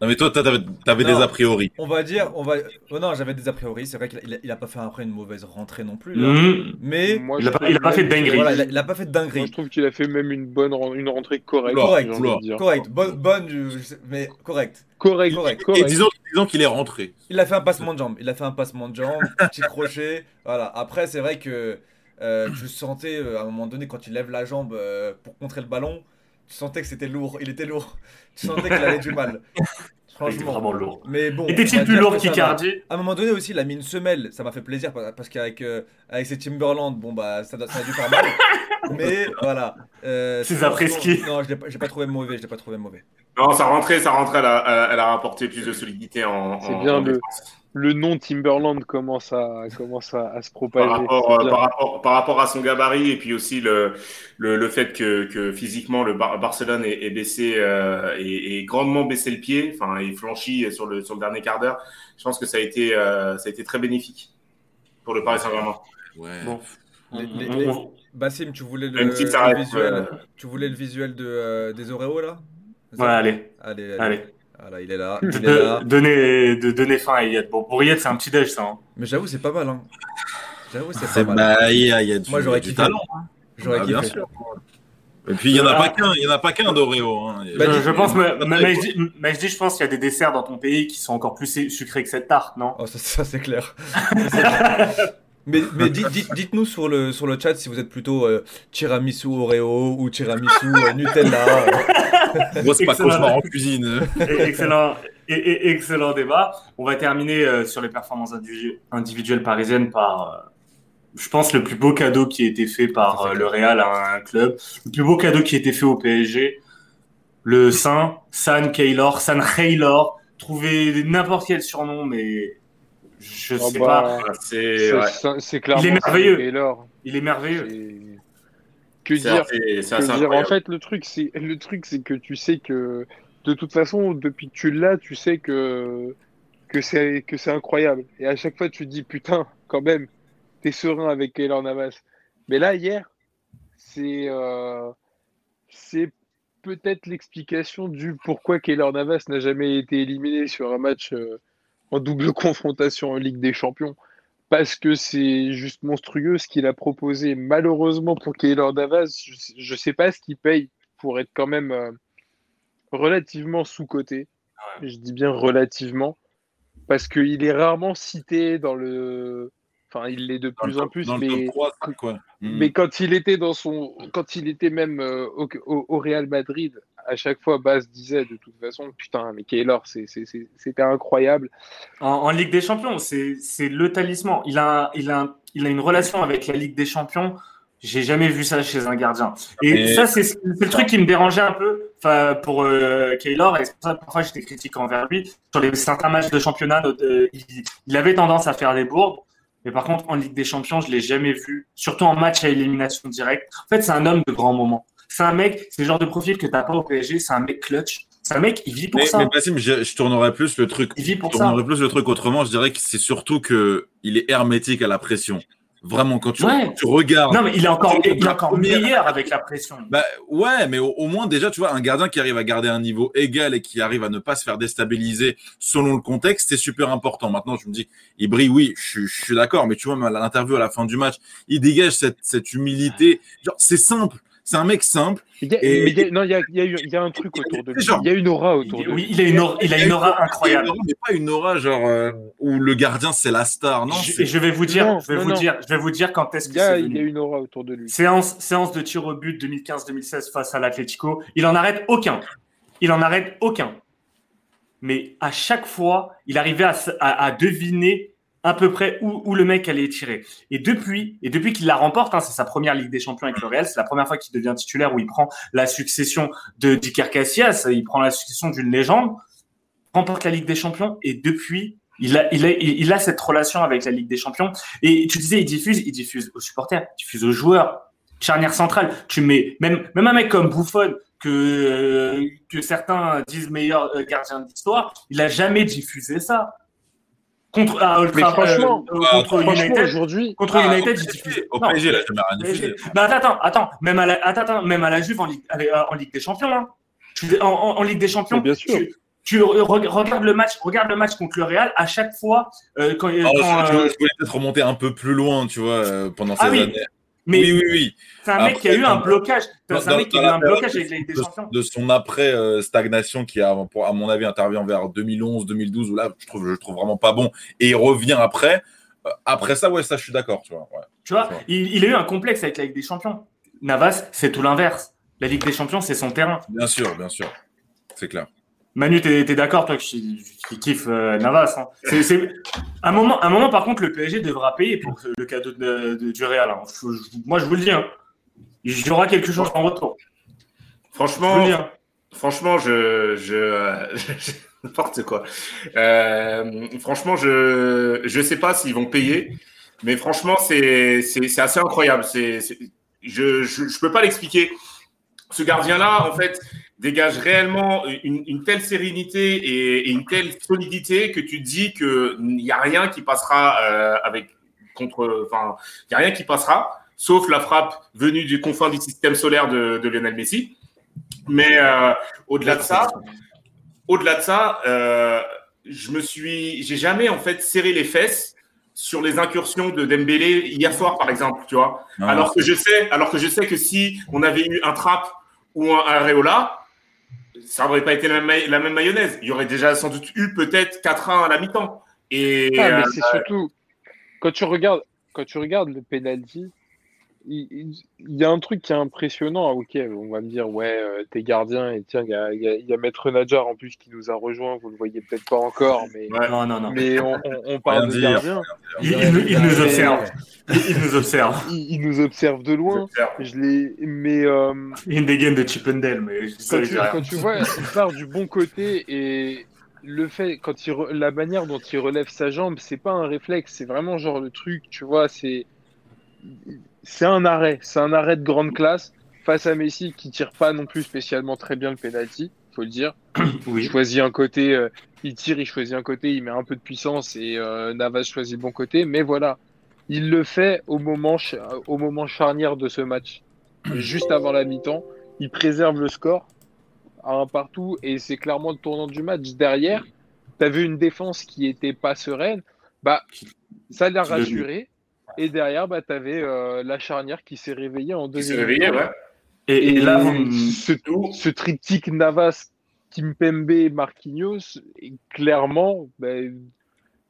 Non, mais toi, t'avais Non. des a priori. On va dire, on va. Oh non, j'avais des a priori. C'est vrai qu'il a, il pas fait après une mauvaise rentrée non plus. là. Mhm. Mais Moi, Il a pas- trouve il a pas fait de dinguerie. voilà, il a, il a pas fait de Moi, dinguerie. je trouve qu'il a fait même une bonne une rentrée correcte. Oula. dire. Correct, bonne, bonne, mais correct. Correct, Correct. Et correct. disons, disons qu'il est rentré. Il a fait un passement de jambe. Il a fait un passement de jambe, petit crochet. Voilà. Après, c'est vrai que euh, tu sentais euh, à un moment donné quand il lève la jambe euh, pour contrer le ballon, tu sentais que c'était lourd. Il était lourd. Tu sentais qu'il avait du mal. Il était Franchement. vraiment lourd. Mais bon. on Était-il plus lourd qu'Icardi À un moment donné aussi, il a mis une semelle. Ça m'a fait plaisir parce qu'avec euh, avec ses Timberland, bon bah ça, ça a dû faire mal. Mais voilà. Euh, après-ski. sinon- Non, je l'ai pas, j'ai pas trouvé mauvais. Je l'ai pas trouvé mauvais. Non, sa rentrée, sa rentrée, elle a, elle a rapporté plus de solidité en. C'est en- bien en le-. Le nom Timberland commence à, commence à, à se Par propager. rapport, C'est euh, par, rapport, par rapport à son gabarit et puis aussi le, le, le fait que, que physiquement le Bar- Barcelone est, est baissé euh, et, et grandement baissé le pied, enfin il flanchit sur le, sur le dernier quart d'heure. Je pense que ça a été, euh, ça a été très bénéfique pour le Paris Saint-Germain. Ouais. Bon. Les- les- les- Bassim, tu voulais le, si visuel, euh, tu voulais le visuel de, euh, des Oreos là? Ouais, allez, allez, allez. allez. Voilà, il est là, il est De, là. donner, de donner fin à Yed. Bon, pour Yed, c'est un petit déj, ça. hein. Mais j'avoue, c'est pas mal. Hein. J'avoue, c'est pas mal. bah, il y a, y a du, Moi, j'aurais kiffé. talent. J'aurais Ah, bien kiffé. sûr. Et puis, il n'y en a Ah. pas qu'un, il y en a pas qu'un d'Oreo. Hein. Bah, je, pense, mais, je dis, mais je dis, je pense qu'il y a des desserts dans ton pays qui sont encore plus su- sucrés que cette tarte, non? Oh, ça, ça, c'est clair. Mais mais dites, dites, dites-nous sur le, sur le chat si vous êtes plutôt euh, tiramisu Oreo ou tiramisu euh, Nutella. Moi, c'est pas Excellent. cauchemar en cuisine. Et- excellent, et, et- excellent débat. On va terminer euh, sur les performances individu- individuelles parisiennes par, euh, je pense, le plus beau cadeau qui a été fait par euh, le. Real à un club. Le plus beau cadeau qui a été fait au PSG. Le Saint, San Keylor, San Keylor. Trouver n'importe quel surnom, mais je Oh, sais bah, pas. Voilà, C'est ouais. clairement. Il est merveilleux. Taylor. Il est merveilleux. Que dire assez, Que dire, en fait, le truc, c'est le truc, c'est que tu sais que de toute façon, depuis que tu l'as, tu sais que que c'est que c'est incroyable. Et à chaque fois, tu te dis putain, quand même, t'es serein avec Keylor Navas. Mais là, hier, c'est euh, c'est peut-être l'explication du pourquoi Keylor Navas n'a jamais été éliminé sur un match euh, en double confrontation en Ligue des Champions. Parce que c'est juste monstrueux ce qu'il a proposé. Malheureusement pour Keylor Navas, je ne sais pas ce qu'il paye pour être quand même euh, relativement sous-coté. Je dis bien relativement. Parce qu'il est rarement cité dans le. Enfin, il l'est de Dans plus en plus, mais top 3, c'est quoi mais quand il était dans son, quand il était même euh, au- au Real Madrid, à chaque fois, Bas disait de toute façon, putain, mais Keylor, c'est- c'est- c'est- c'était incroyable. En, en Ligue des Champions, c'est c'est le talisman. Il a, il, a, il a une relation avec la Ligue des Champions. J'ai jamais vu ça chez un gardien. Et Mais- ça, c'est le truc qui me dérangeait un peu enfin, pour euh, Keylor. Et c'est pour ça que parfois j'étais critique envers lui. Sur les certains matchs de championnat, euh, il, il avait tendance à faire des bourdes. Mais par contre, en Ligue des Champions, je l'ai jamais vu. Surtout en match à élimination directe. En fait, c'est un homme de grands moments. C'est un mec, c'est le genre de profil que t'as pas au PSG. C'est un mec clutch. C'est un mec, il vit pour Mais, ça. mais Bassim, je, je tournerais plus le truc. Il vit pour Je ça. tournerais plus le truc autrement. Je dirais que c'est surtout que il est hermétique à la pression. Vraiment, quand tu, Ouais. quand tu regardes. Non, mais il est encore, Tu- il est encore première- meilleur avec la pression. Bah ouais, mais au, au moins déjà, tu vois, un gardien qui arrive à garder un niveau égal et qui arrive à ne pas se faire déstabiliser selon le contexte, c'est super important. Maintenant, je me dis, il brille, oui, je, suis- je suis d'accord, mais tu vois, même à l'interview à la fin du match, il dégage cette, cette humilité. Genre, c'est simple, c'est un mec simple. Il y a- Et- mais il y a- non, il y a, il y a eu- il y a un truc autour de lui. Genre- Il y a une aura autour Il- de lui. il a une aura, il a une aura incroyable. Mais pas une aura genre euh, où le gardien c'est la star. Non, Je- je vais vous dire, Non, je vais non, vous non. dire, je vais vous dire quand est-ce que y a, c'est il y a une aura autour de lui. Séance, séance de tir au but 2015-2016 face à l'Atlético. Il en arrête aucun. Il en arrête aucun. Mais à chaque fois, il arrivait à, s- à- à deviner à peu près où, le mec allait tirer. Et depuis, et depuis qu'il la remporte, hein, c'est sa première Ligue des Champions avec le Real, c'est la première fois qu'il devient titulaire où il prend la succession de d'Iker Casillas, il prend la succession d'une légende, remporte la Ligue des Champions et depuis, il a, il a, il a cette relation avec la Ligue des Champions. Et tu disais, il diffuse, il diffuse aux supporters, il diffuse aux joueurs, charnière centrale. Tu mets même, même un mec comme Buffon que euh, que certains disent meilleur euh, gardien d'histoire, il a jamais diffusé ça. Contre à Old Mais Trafford, franchement, euh, contre Franchement, United, aujourd'hui, contre Ah, United, au il diffuse. Au PSG, là, jamais rien diffusé. Bah, attends, attends, même à la, attends, même à la Juve en Ligue, euh, en Ligue des Champions, hein. Tu- en, en- en Ligue des Champions, bien sûr. tu, tu re- re- regardes le match, regarde le match contre le Real. À chaque fois, euh, quand, Alors, quand, je, je- euh, voulais peut-être remonter un peu plus loin, tu vois, euh, pendant ces Ah oui, années. Mais oui, oui, oui. c'est un mec Après, qui a eu un blocage. dans- C'est un mec qui a eu un blocage avec la Ligue des de, Champions. de son après euh, stagnation qui a à mon avis intervient vers 2011 2012 où là je trouve je trouve vraiment pas bon et il revient après Euh, après ça ouais ça je suis d'accord tu vois ouais. Tu vois, il a eu un complexe avec la Ligue des Champions. Navas, c'est tout l'inverse. La Ligue des Champions, c'est son terrain. bien sûr bien sûr c'est clair Manu, t'es es, d'accord, toi, qui, qui kiffe euh, Navas hein. Un, moment, un moment, par contre, le PSG devra payer pour le cadeau de, de- du Real. hein. Je- moi, je vous le dis. Hein. Il y aura quelque chose en retour. Je Franchement, dis. hein. franchement, je, je, euh, n'importe quoi. Euh, franchement, je, je sais pas s'ils vont payer, mais franchement, c'est, assez incroyable. C'est, je, je, je peux pas l'expliquer. Ce gardien-là, en fait, dégage réellement une, une telle sérénité et, et une telle solidité que tu dis que il y a rien qui passera euh, avec contre, enfin, il y a rien qui passera, sauf la frappe venue du confin du système solaire de, de Lionel Messi. Mais euh, au-delà de ça, au-delà de ça, euh, je me suis, j'ai jamais en fait serré les fesses sur les incursions de Dembélé hier soir, par exemple, tu vois. Non, alors que je sais, alors que je sais que si on avait eu un trap ou un Areola, ça n'aurait pas été la même, ma- la même mayonnaise. Il y aurait déjà sans doute eu peut-être 4-1 à la mi-temps. Et Ah, mais euh, c'est surtout quand tu regardes quand tu regardes le penalty, il, y a un truc qui est impressionnant. Ok, on va me dire ouais, euh, t'es gardien et tiens, il y a, il y a- il y a Maître Nadjar en plus qui nous a rejoint. Vous le voyez peut-être pas encore, mais ouais. Non, non, non. mais on, on- on parle de gardien. Il, il nous- il nous Mais- observe. Il, nous observe. Il, nous observe de loin. Je l'ai, mais euh, une dégaine de Chippendale, mais je quand tu, quand tu vois, il part du bon côté et le fait, quand il re- la manière dont il relève sa jambe, c'est pas un réflexe, c'est vraiment genre le truc, tu vois, c'est c'est un arrêt, c'est un arrêt de grande classe face à Messi qui tire pas non plus spécialement très bien le penalty, faut le dire. Il Oui. choisit un côté, euh, il tire, il choisit un côté, il met un peu de puissance et euh, Navas choisit le bon côté, mais voilà, il le fait au moment, au moment charnière de ce match, juste avant la mi-temps. Il préserve le score à un partout et c'est clairement le tournant du match. Derrière, tu as vu une défense qui était pas sereine, bah ça l'a rassuré. Et derrière, bah, tu avais la charnière qui s'est réveillée en deuxième mi-temps. ouais. Et, et là, ce, ce triptyque Navas, Kimpembe, Marquinhos, est clairement ben,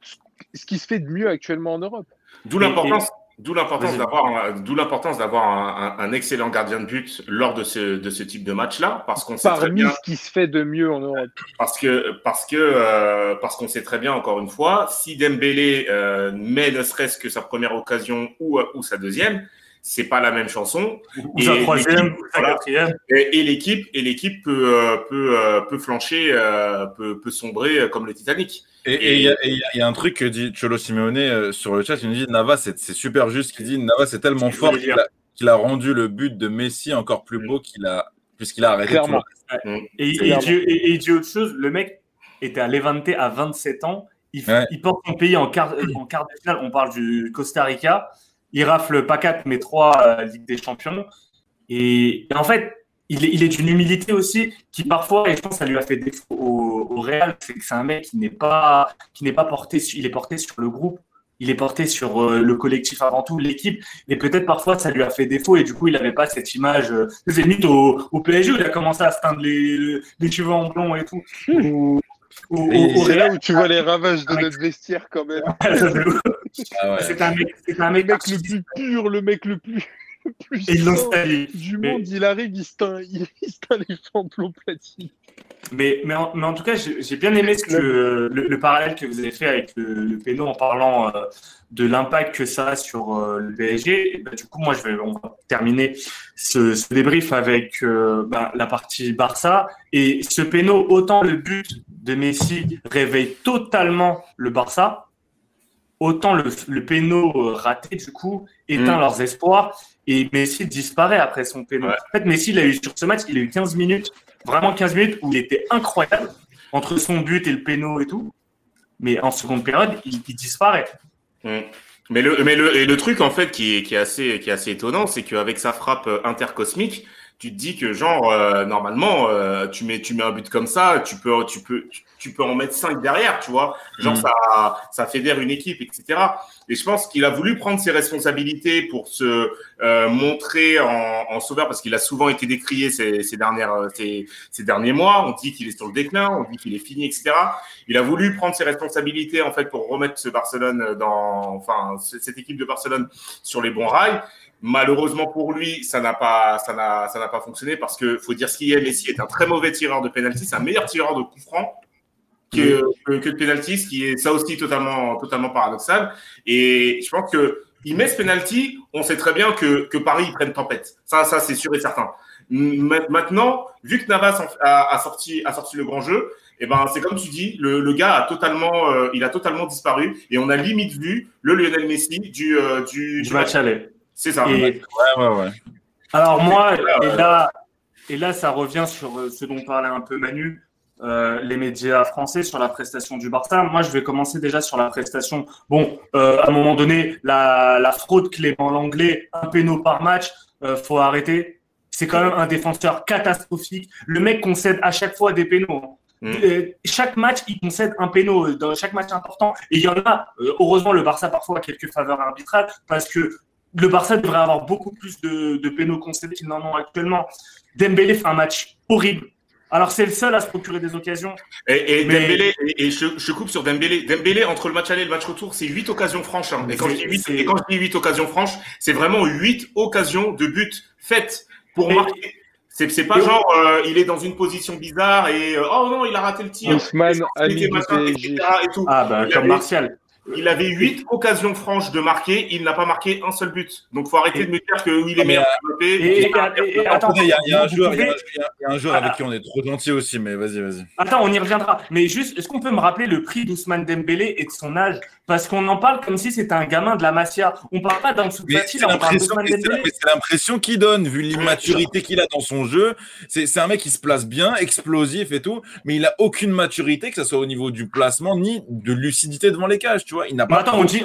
ce- qui se fait de mieux actuellement en Europe. D'où l'importance, d'où l'importance d'avoir, un- d'où l'importance d'avoir un, un- un excellent gardien de but lors de ce, de ce type de match-là, parce qu'on sait très Parmi bien, ce qui se fait de mieux en Europe. parce que, parce que, euh, parce qu'on sait très bien encore une fois, si Dembélé euh, met ne serait-ce que sa première occasion ou, ou sa deuxième, c'est pas la même chanson. ou sa Et troisième, sa quatrième. Et, l'équipe, et l'équipe peut, euh, peut, euh, peut flancher, euh, peut, peut sombrer euh, comme le Titanic. Et il y, a- et il y a- il y a un truc que dit Cholo Simeone euh, sur le chat, il nous dit Navas, c'est super juste, qu'il dit. Navas c'est tellement fort qu'il a, rendu le but de Messi encore plus beau qu'il a, puisqu'il a arrêté Clairement. tout le- Et, et, il dit, et- et il dit autre chose, le mec était à Levante à 27 ans, il, Ouais. il porte son pays en quart, en quart de finale, on parle du Costa Rica, il rafle pas 4 mais 3 Ligue des Champions. Et, en fait, il est, il est d'une humilité aussi qui parfois, et je pense ça lui a fait défaut au, au Real, c'est que c'est un mec qui n'est pas, qui n'est pas porté, il est porté sur le groupe il est porté sur euh, le collectif avant tout, l'équipe, et peut-être parfois ça lui a fait défaut et du coup il n'avait pas cette image. Euh, c'est limite au, au, PSG où il a commencé à se teindre les, les cheveux en blond et tout. c'est là où tu vois les ravages de notre vestiaire quand même. ah ouais. C'est un mec, c'est un mec, le mec le plus pur, le mec le plus. Le plus et du monde, il arrive, il se teint, il, se teint les cheveux en blond platine. Mais, mais, en, mais en tout cas, j'ai bien aimé ce que, le, le, parallèle que vous avez fait avec le, le Péno en parlant euh, de l'impact que ça a sur euh, le PSG. Et ben, du coup, moi, je vais, on va terminer ce, ce débrief avec euh, ben, la partie Barça. Et ce Péno, autant le but de Messi réveille totalement le Barça, autant le, le péno raté, du coup, éteint mm. leurs espoirs. Et Messi disparaît après son péno. En fait, Messi, il a eu sur ce match, il a eu 15 minutes vraiment 15 minutes où il était incroyable entre son but et le péno et tout. Mais en seconde période, il, disparaît. Mm. Mais le, mais le, et le truc en fait qui est, qui est assez, qui est assez étonnant, c'est qu'avec sa frappe intercosmique, tu te dis que genre euh, normalement euh, tu mets tu mets un but comme ça, tu peux tu peux tu, peux en mettre cinq derrière, tu vois. Genre mm. ça ça fédère une équipe, etc. Et je pense qu'il a voulu prendre ses responsabilités pour se euh, montrer en, en, sauveur parce qu'il a souvent été décrié ces, ces dernières ces, ces derniers mois. On dit qu'il est sur le déclin, on dit qu'il est fini, etc. Il a voulu prendre ses responsabilités en fait pour remettre ce Barcelone dans enfin cette équipe de Barcelone sur les bons rails. Malheureusement pour lui, ça n'a pas, ça n'a, ça n'a pas fonctionné parce que faut dire ce qu'il est. Messi est un très mauvais tireur de penalty, c'est un meilleur tireur de coup franc que, que, de penalty, ce qui est ça aussi totalement, totalement paradoxal. Et je pense que il met ce penalty, on sait très bien que, que Paris prenne tempête. Ça, ça c'est sûr et certain. Maintenant, vu que Navas a, sorti, a sorti le grand jeu, et eh ben c'est comme tu dis, le, le gars a totalement, euh, il a totalement disparu et on a limite vu le Lionel Messi du, euh, du, du, match aller. C'est ça. ouais, ouais, ouais. Alors moi, et là, et là, ça revient sur euh, ce dont parlait un peu Manu, euh, les médias français sur la prestation du Barça. Moi, je vais commencer déjà sur la prestation. Bon, euh, à un moment donné, la, la fraude Clément Langlais, un péno par match, euh, faut arrêter. C'est quand même un défenseur catastrophique. Le mec concède à chaque fois des pénaux. Mm. Euh, chaque match, il concède un péno dans chaque match important. Et il y en a, heureusement, le Barça parfois a quelques faveurs arbitrales parce que le Barça devrait avoir beaucoup plus de, de pénaux concédés qu'ils n'en ont actuellement. Dembélé fait un match horrible. Alors c'est le seul à se procurer des occasions. Et, et Dembélé, et, je, je, coupe sur Dembélé. Dembélé entre le match aller et le match retour, c'est huit occasions franches. Hein. Et, quand je dis 8, et quand je dis 8 occasions franches, c'est vraiment huit occasions de but faites pour marquer. C'est, c'est pas genre euh, il est dans une position bizarre et euh, oh non il a raté le tir. Ousmane, ami du Ah bah comme Martial. Il avait huit occasions franches de marquer, il n'a pas marqué un seul but. Donc faut arrêter de me dire que il est meilleur. Il y, a un joueur, il y a un joueur avec qui on est trop gentil aussi, mais vas-y, vas-y. Attends, on y reviendra. Mais juste, est-ce qu'on peut me rappeler le prix d'Ousmane Dembélé et de son âge? Parce qu'on en parle comme si c'était un gamin de la Masia. On parle pas d'un sous C'est l'impression qu'il donne, vu l'immaturité qu'il a dans son jeu. C'est un mec qui se place bien, explosif et tout, mais il a aucune maturité, que ce soit au niveau du placement ni de lucidité devant les cages, tu vois il n'a pas. Attends, on dit,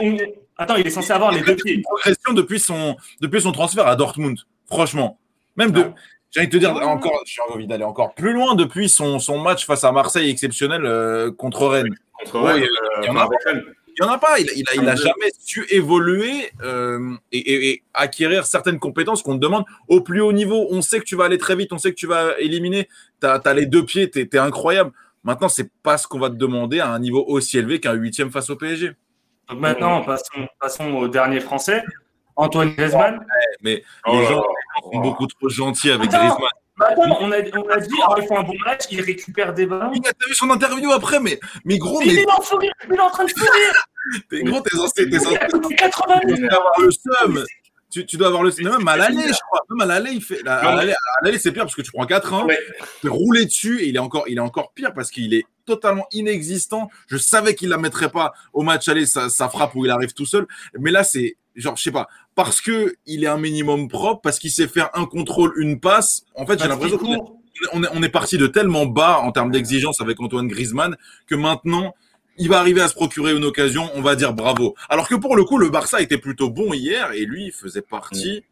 attends, il est censé avoir les deux pieds. progression depuis son, depuis son transfert à Dortmund. Franchement, même de. J'ai envie de te dire encore, j'ai envie d'aller encore plus loin depuis son, son match face à Marseille exceptionnel euh, contre Rennes. Contre Rennes, il n'y en, a pas. Il, il, a, il a jamais su évoluer euh, et, et, acquérir certaines compétences qu'on te demande au plus haut niveau. On sait que tu vas aller très vite, on sait que tu vas éliminer. Tu as, as, les deux pieds, tu es, es, incroyable. Maintenant, c'est pas ce qu'on va te demander à un niveau aussi élevé qu'un huitième face au PSG. Donc maintenant, passons, au dernier Français, Antoine Griezmann. mais oh les gens sont beaucoup trop gentils avec Griezmann. Attends, on a, on a dit, oh, il fait un bon match, il récupère des ballons. Il a vu son interview après, mais, mais gros. Mais... Il, est en il est en train de sourire. mais gros, t'es censé. T'es censé. 80 minutes. le seum. Tu, tu, dois avoir le. Même à l'aller, je crois. Même à l'aller, il fait. À l'aller, c'est pire parce que tu prends 4 ans, tu rouler dessus et il est encore, il est encore pire parce qu'il est totalement inexistant. Je savais qu'il la mettrait pas au match aller, ça, ça frappe où il arrive tout seul. Mais là, c'est genre, je sais pas, parce que il est un minimum propre, parce qu'il sait faire un contrôle, une passe. En fait, j'ai l'impression qu'on est, on est, on est parti de tellement bas en termes d'exigence avec Antoine Griezmann que maintenant, il va arriver à se procurer une occasion, on va dire bravo. Alors que pour le coup, le Barça était plutôt bon hier et lui, il faisait partie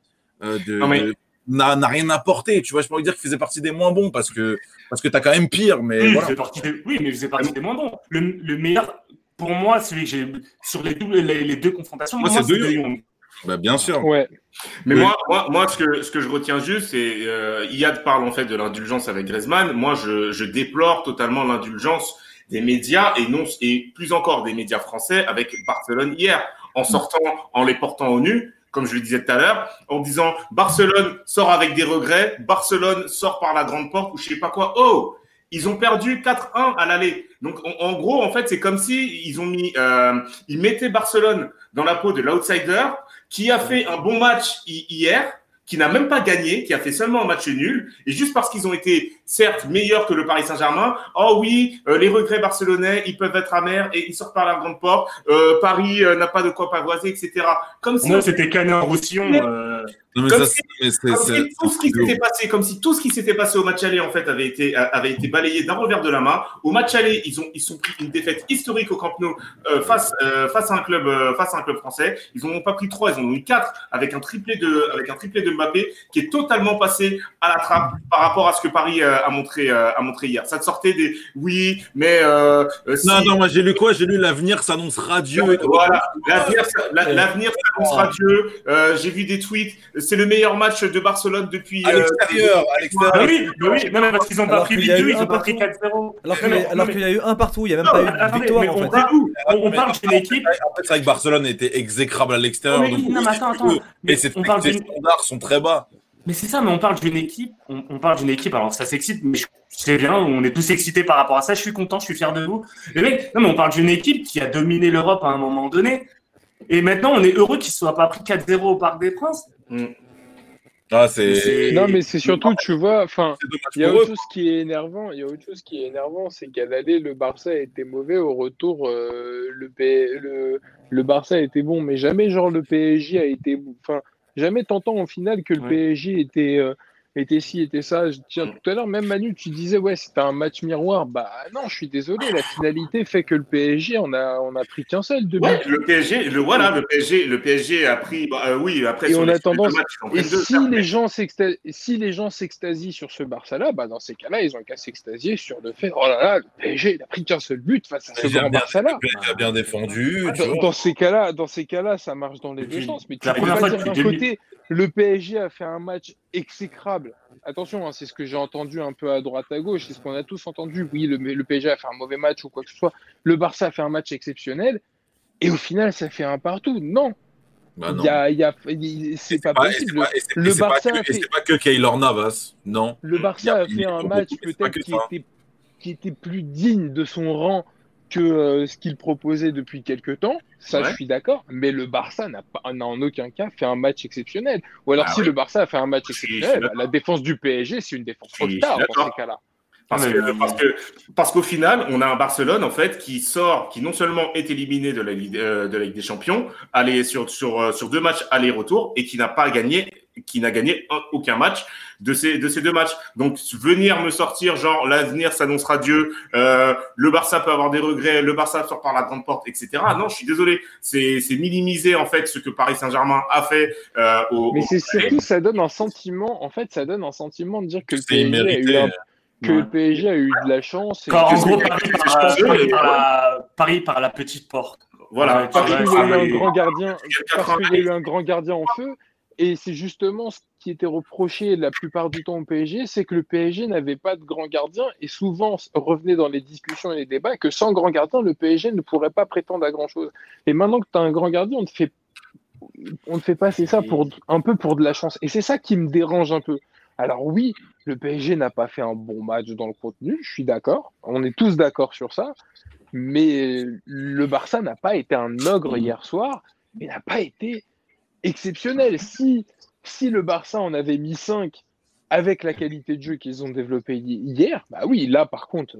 euh, de. Non, mais- n'a n'a rien apporté, tu vois, je pourrais dire qu'il faisait partie des moins bons parce que parce que t'as quand même pire, mais Oui, il voilà. faisait partie des, oui, mais il faisait partie des moins bons. Le, le meilleur, pour moi, celui que j'ai sur les, doubles- les, les deux confrontations, Moi, c'est c'est De Jong. Bah, bien sûr. Ouais. Mais Oui. moi, moi, moi, ce que, ce que je retiens juste, c'est euh, Iyad parle en fait de l'indulgence avec Griezmann. Moi, je, je déplore totalement l'indulgence des médias et non et plus encore des médias français avec Barcelone hier, en sortant, en les portant au nu, comme je le disais tout à l'heure, en disant Barcelone sort avec des regrets, Barcelone sort par la grande porte ou je sais pas quoi. Oh, ils ont perdu 4-1 à l'aller. Donc en, gros, en fait, c'est comme si ils ont mis, euh, ils mettaient Barcelone dans la peau de l'outsider qui a fait un bon match hi- hier, qui n'a même pas gagné, qui a fait seulement un match nul, et juste parce qu'ils ont été certes meilleurs que le Paris Saint-Germain, oh oui, euh, les regrets barcelonais, ils peuvent être amers et ils sortent par la grande porte. Euh, Paris euh, n'a pas de quoi pavoiser, etc. Comme si, moi, c'était Roussillon. Non, mais Comme ça, si- mais comme tout ce qui s'était passé, comme si tout ce qui s'était passé au match aller en fait avait été avait été balayé d'un revers de la main. Au match aller, ils ont ils sont pris une défaite historique au Camp Nou euh, face euh, face à un club euh, face à un club français. Ils n'ont pas pris trois, ils en ont eu quatre avec un triplé de avec un triplé de Mbappé qui est totalement passé à la trappe par rapport à ce que Paris euh, a montré euh, a montré hier. Ça te sortait des oui, mais si- Non, non, moi j'ai lu quoi? J'ai lu l'avenir s'annonce radieux. Voilà, l'avenir, la- l'avenir s'annoncera Dieu. Euh, J'ai vu des tweets. C'est le meilleur match de Barcelone depuis. À euh, l'extérieur, à l'extérieur. Bah oui, bah oui, non, mais parce qu'ils ont pas Alors pris qu'il y a 8-2, eu ils un ont pas pris partout. 4-0. Alors qu'il Non, y, mais- a- non, mais- y eu un partout, il n'y a même Non, pas eu attendez, de victoire mais en on fait. parle- on, on parle d'une équipe. En fait, c'est vrai que Barcelone était exécrable à l'extérieur. Mais, donc oui, non, mais attends, attends. Mais Mais c'est on parle les standards sont très bas. Mais c'est ça, mais on parle d'une équipe, on, on parle d'une équipe, alors ça s'excite, mais je- c'est bien, on est tous excités par rapport à ça, je suis content, je suis fier de vous. Mais mec, non, mais on parle d'une équipe qui a dominé l'Europe à un moment donné, et maintenant on est heureux qu'il ne soit pas pris 4-0 au Parc des Princes. Ah, c'est C'est- Non, mais c'est surtout, tu vois, enfin, il y a autre chose qui est énervant. Il y a autre chose qui est énervant, c'est qu'à l'aller, le Barça a été mauvais. Au retour, euh, le, P- le, le Barça a été bon, mais jamais genre le PSG a été. bon. Enfin, jamais t'entends au final que le Ouais. PSG était. euh, était ci, était ça. Je- Tiens, tout à l'heure, même Manu, tu disais, ouais, c'était un match miroir. Bah non, je suis désolé, la finalité fait que le PSG, on a, on a pris qu'un seul de but. Ouais, le PSG, le voilà, le PSG, le PSG a pris, bah, euh, oui, après Et on a tendance- en Et deux, si les gens si les gens s'extasient sur ce Barça-là, bah dans ces cas-là, ils ont qu'à s'extasier sur le fait, oh là là, le PSG, il a pris qu'un seul but face à ce grand Barça-là. j'ai bien défendu. tu Dans, ces cas-là, dans ces cas-là, ça marche dans les deux sens. Mais tu la peux première pas fois dire depuis d'un 2000. côté, le PSG a fait un match exécrable. Attention, hein, c'est ce que j'ai entendu un peu à droite à gauche, c'est ce qu'on a tous entendu. Oui, le, le PSG a fait un mauvais match ou quoi que ce soit. Le Barça a fait un match exceptionnel. Et au final, ça fait un partout. Non, Bah non. y a, il y a- il- c'est pas possible. pas- Le pas Barça que- fait- pas que Keylor Navas. Non. Le a- Barça a fait un match peut-être qui était, qui était plus digne de son rang que euh, ce qu'il proposait depuis quelques temps. Ça, Ouais. je suis d'accord. Mais le Barça n'a pas, n'a en aucun cas fait un match exceptionnel. Ou alors, Ah si oui. le Barça a fait un match exceptionnel, bah, la défense du PSG, c'est une défense tard dans ces cas-là. Parce que, mais- parce que, parce qu'au final, on a un Barcelone, en fait, qui sort, qui non seulement est éliminé de la Ligue, euh, de la Ligue des Champions, aller sur, sur, euh, sur deux matchs aller-retour, et qui n'a pas gagné, qui n'a gagné un- aucun match de ces, de ces deux matchs. Donc, venir me sortir, genre, l'avenir s'annoncera Dieu, euh, le Barça peut avoir des regrets, le Barça sort par la grande porte, etc. Non, je suis désolé. C'est, c'est minimiser, en fait, ce que Paris Saint-Germain a fait, euh, au, Mais c'est surtout, ça donne un sentiment, en fait, ça donne un sentiment de dire que le C'est PSG a eu, un- que Ouais. le PSG a eu de la chance. et Quand, en gros, Paris par, Paris par voilà. la, Paris par la petite porte. Voilà. Parce qu'il y a eu un grand gardien en feu. Et c'est justement ce qui était reproché la plupart du temps au PSG, c'est que le PSG n'avait pas de grand gardien et souvent revenait dans les discussions et les débats que sans grand gardien, le PSG ne pourrait pas prétendre à grand chose. Et maintenant que tu as un grand gardien, on te fait, on te fait passer ça pour un peu pour de la chance. Et c'est ça qui me dérange un peu. Alors oui, le PSG n'a pas fait un bon match dans le contenu, je suis d'accord. On est tous d'accord sur ça. Mais le Barça n'a pas été un ogre hier soir, mais n'a pas été exceptionnel. Si, si le Barça en avait mis 5 avec la qualité de jeu qu'ils ont développée hi- hier, bah oui, là par contre,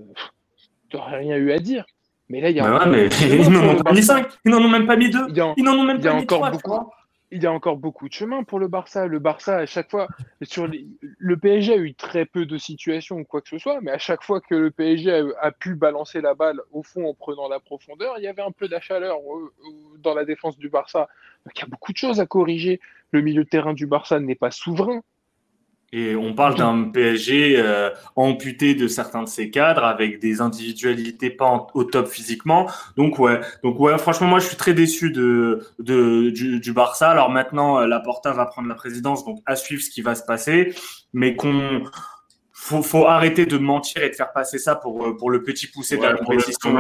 tu n'aurais rien eu à dire. Mais là, il y a Bah encore ouais, mais ils n'en ont pas mis Barça. 5, ils n'en ont même pas mis 2, Il y a- ils n'en ont même pas mis encore 3. beaucoup- il y a encore beaucoup de chemin pour le Barça. Le Barça, à chaque fois, sur le PSG a eu très peu de situations ou quoi que ce soit, mais à chaque fois que le PSG a, pu balancer la balle au fond en prenant la profondeur, il y avait un peu de chaleur dans la défense du Barça. Il y a beaucoup de choses à corriger. Le milieu de terrain du Barça n'est pas souverain. Et on parle d'un PSG euh, amputé de certains de ses cadres avec des individualités pas au top physiquement. Donc ouais, donc ouais, franchement moi je suis très déçu de, de du, Barça. Alors maintenant euh, la Porta va prendre la présidence, donc à suivre ce qui va se passer, mais qu'on faut, faut arrêter de mentir et de faire passer ça pour euh, pour le petit poussé de la compétition.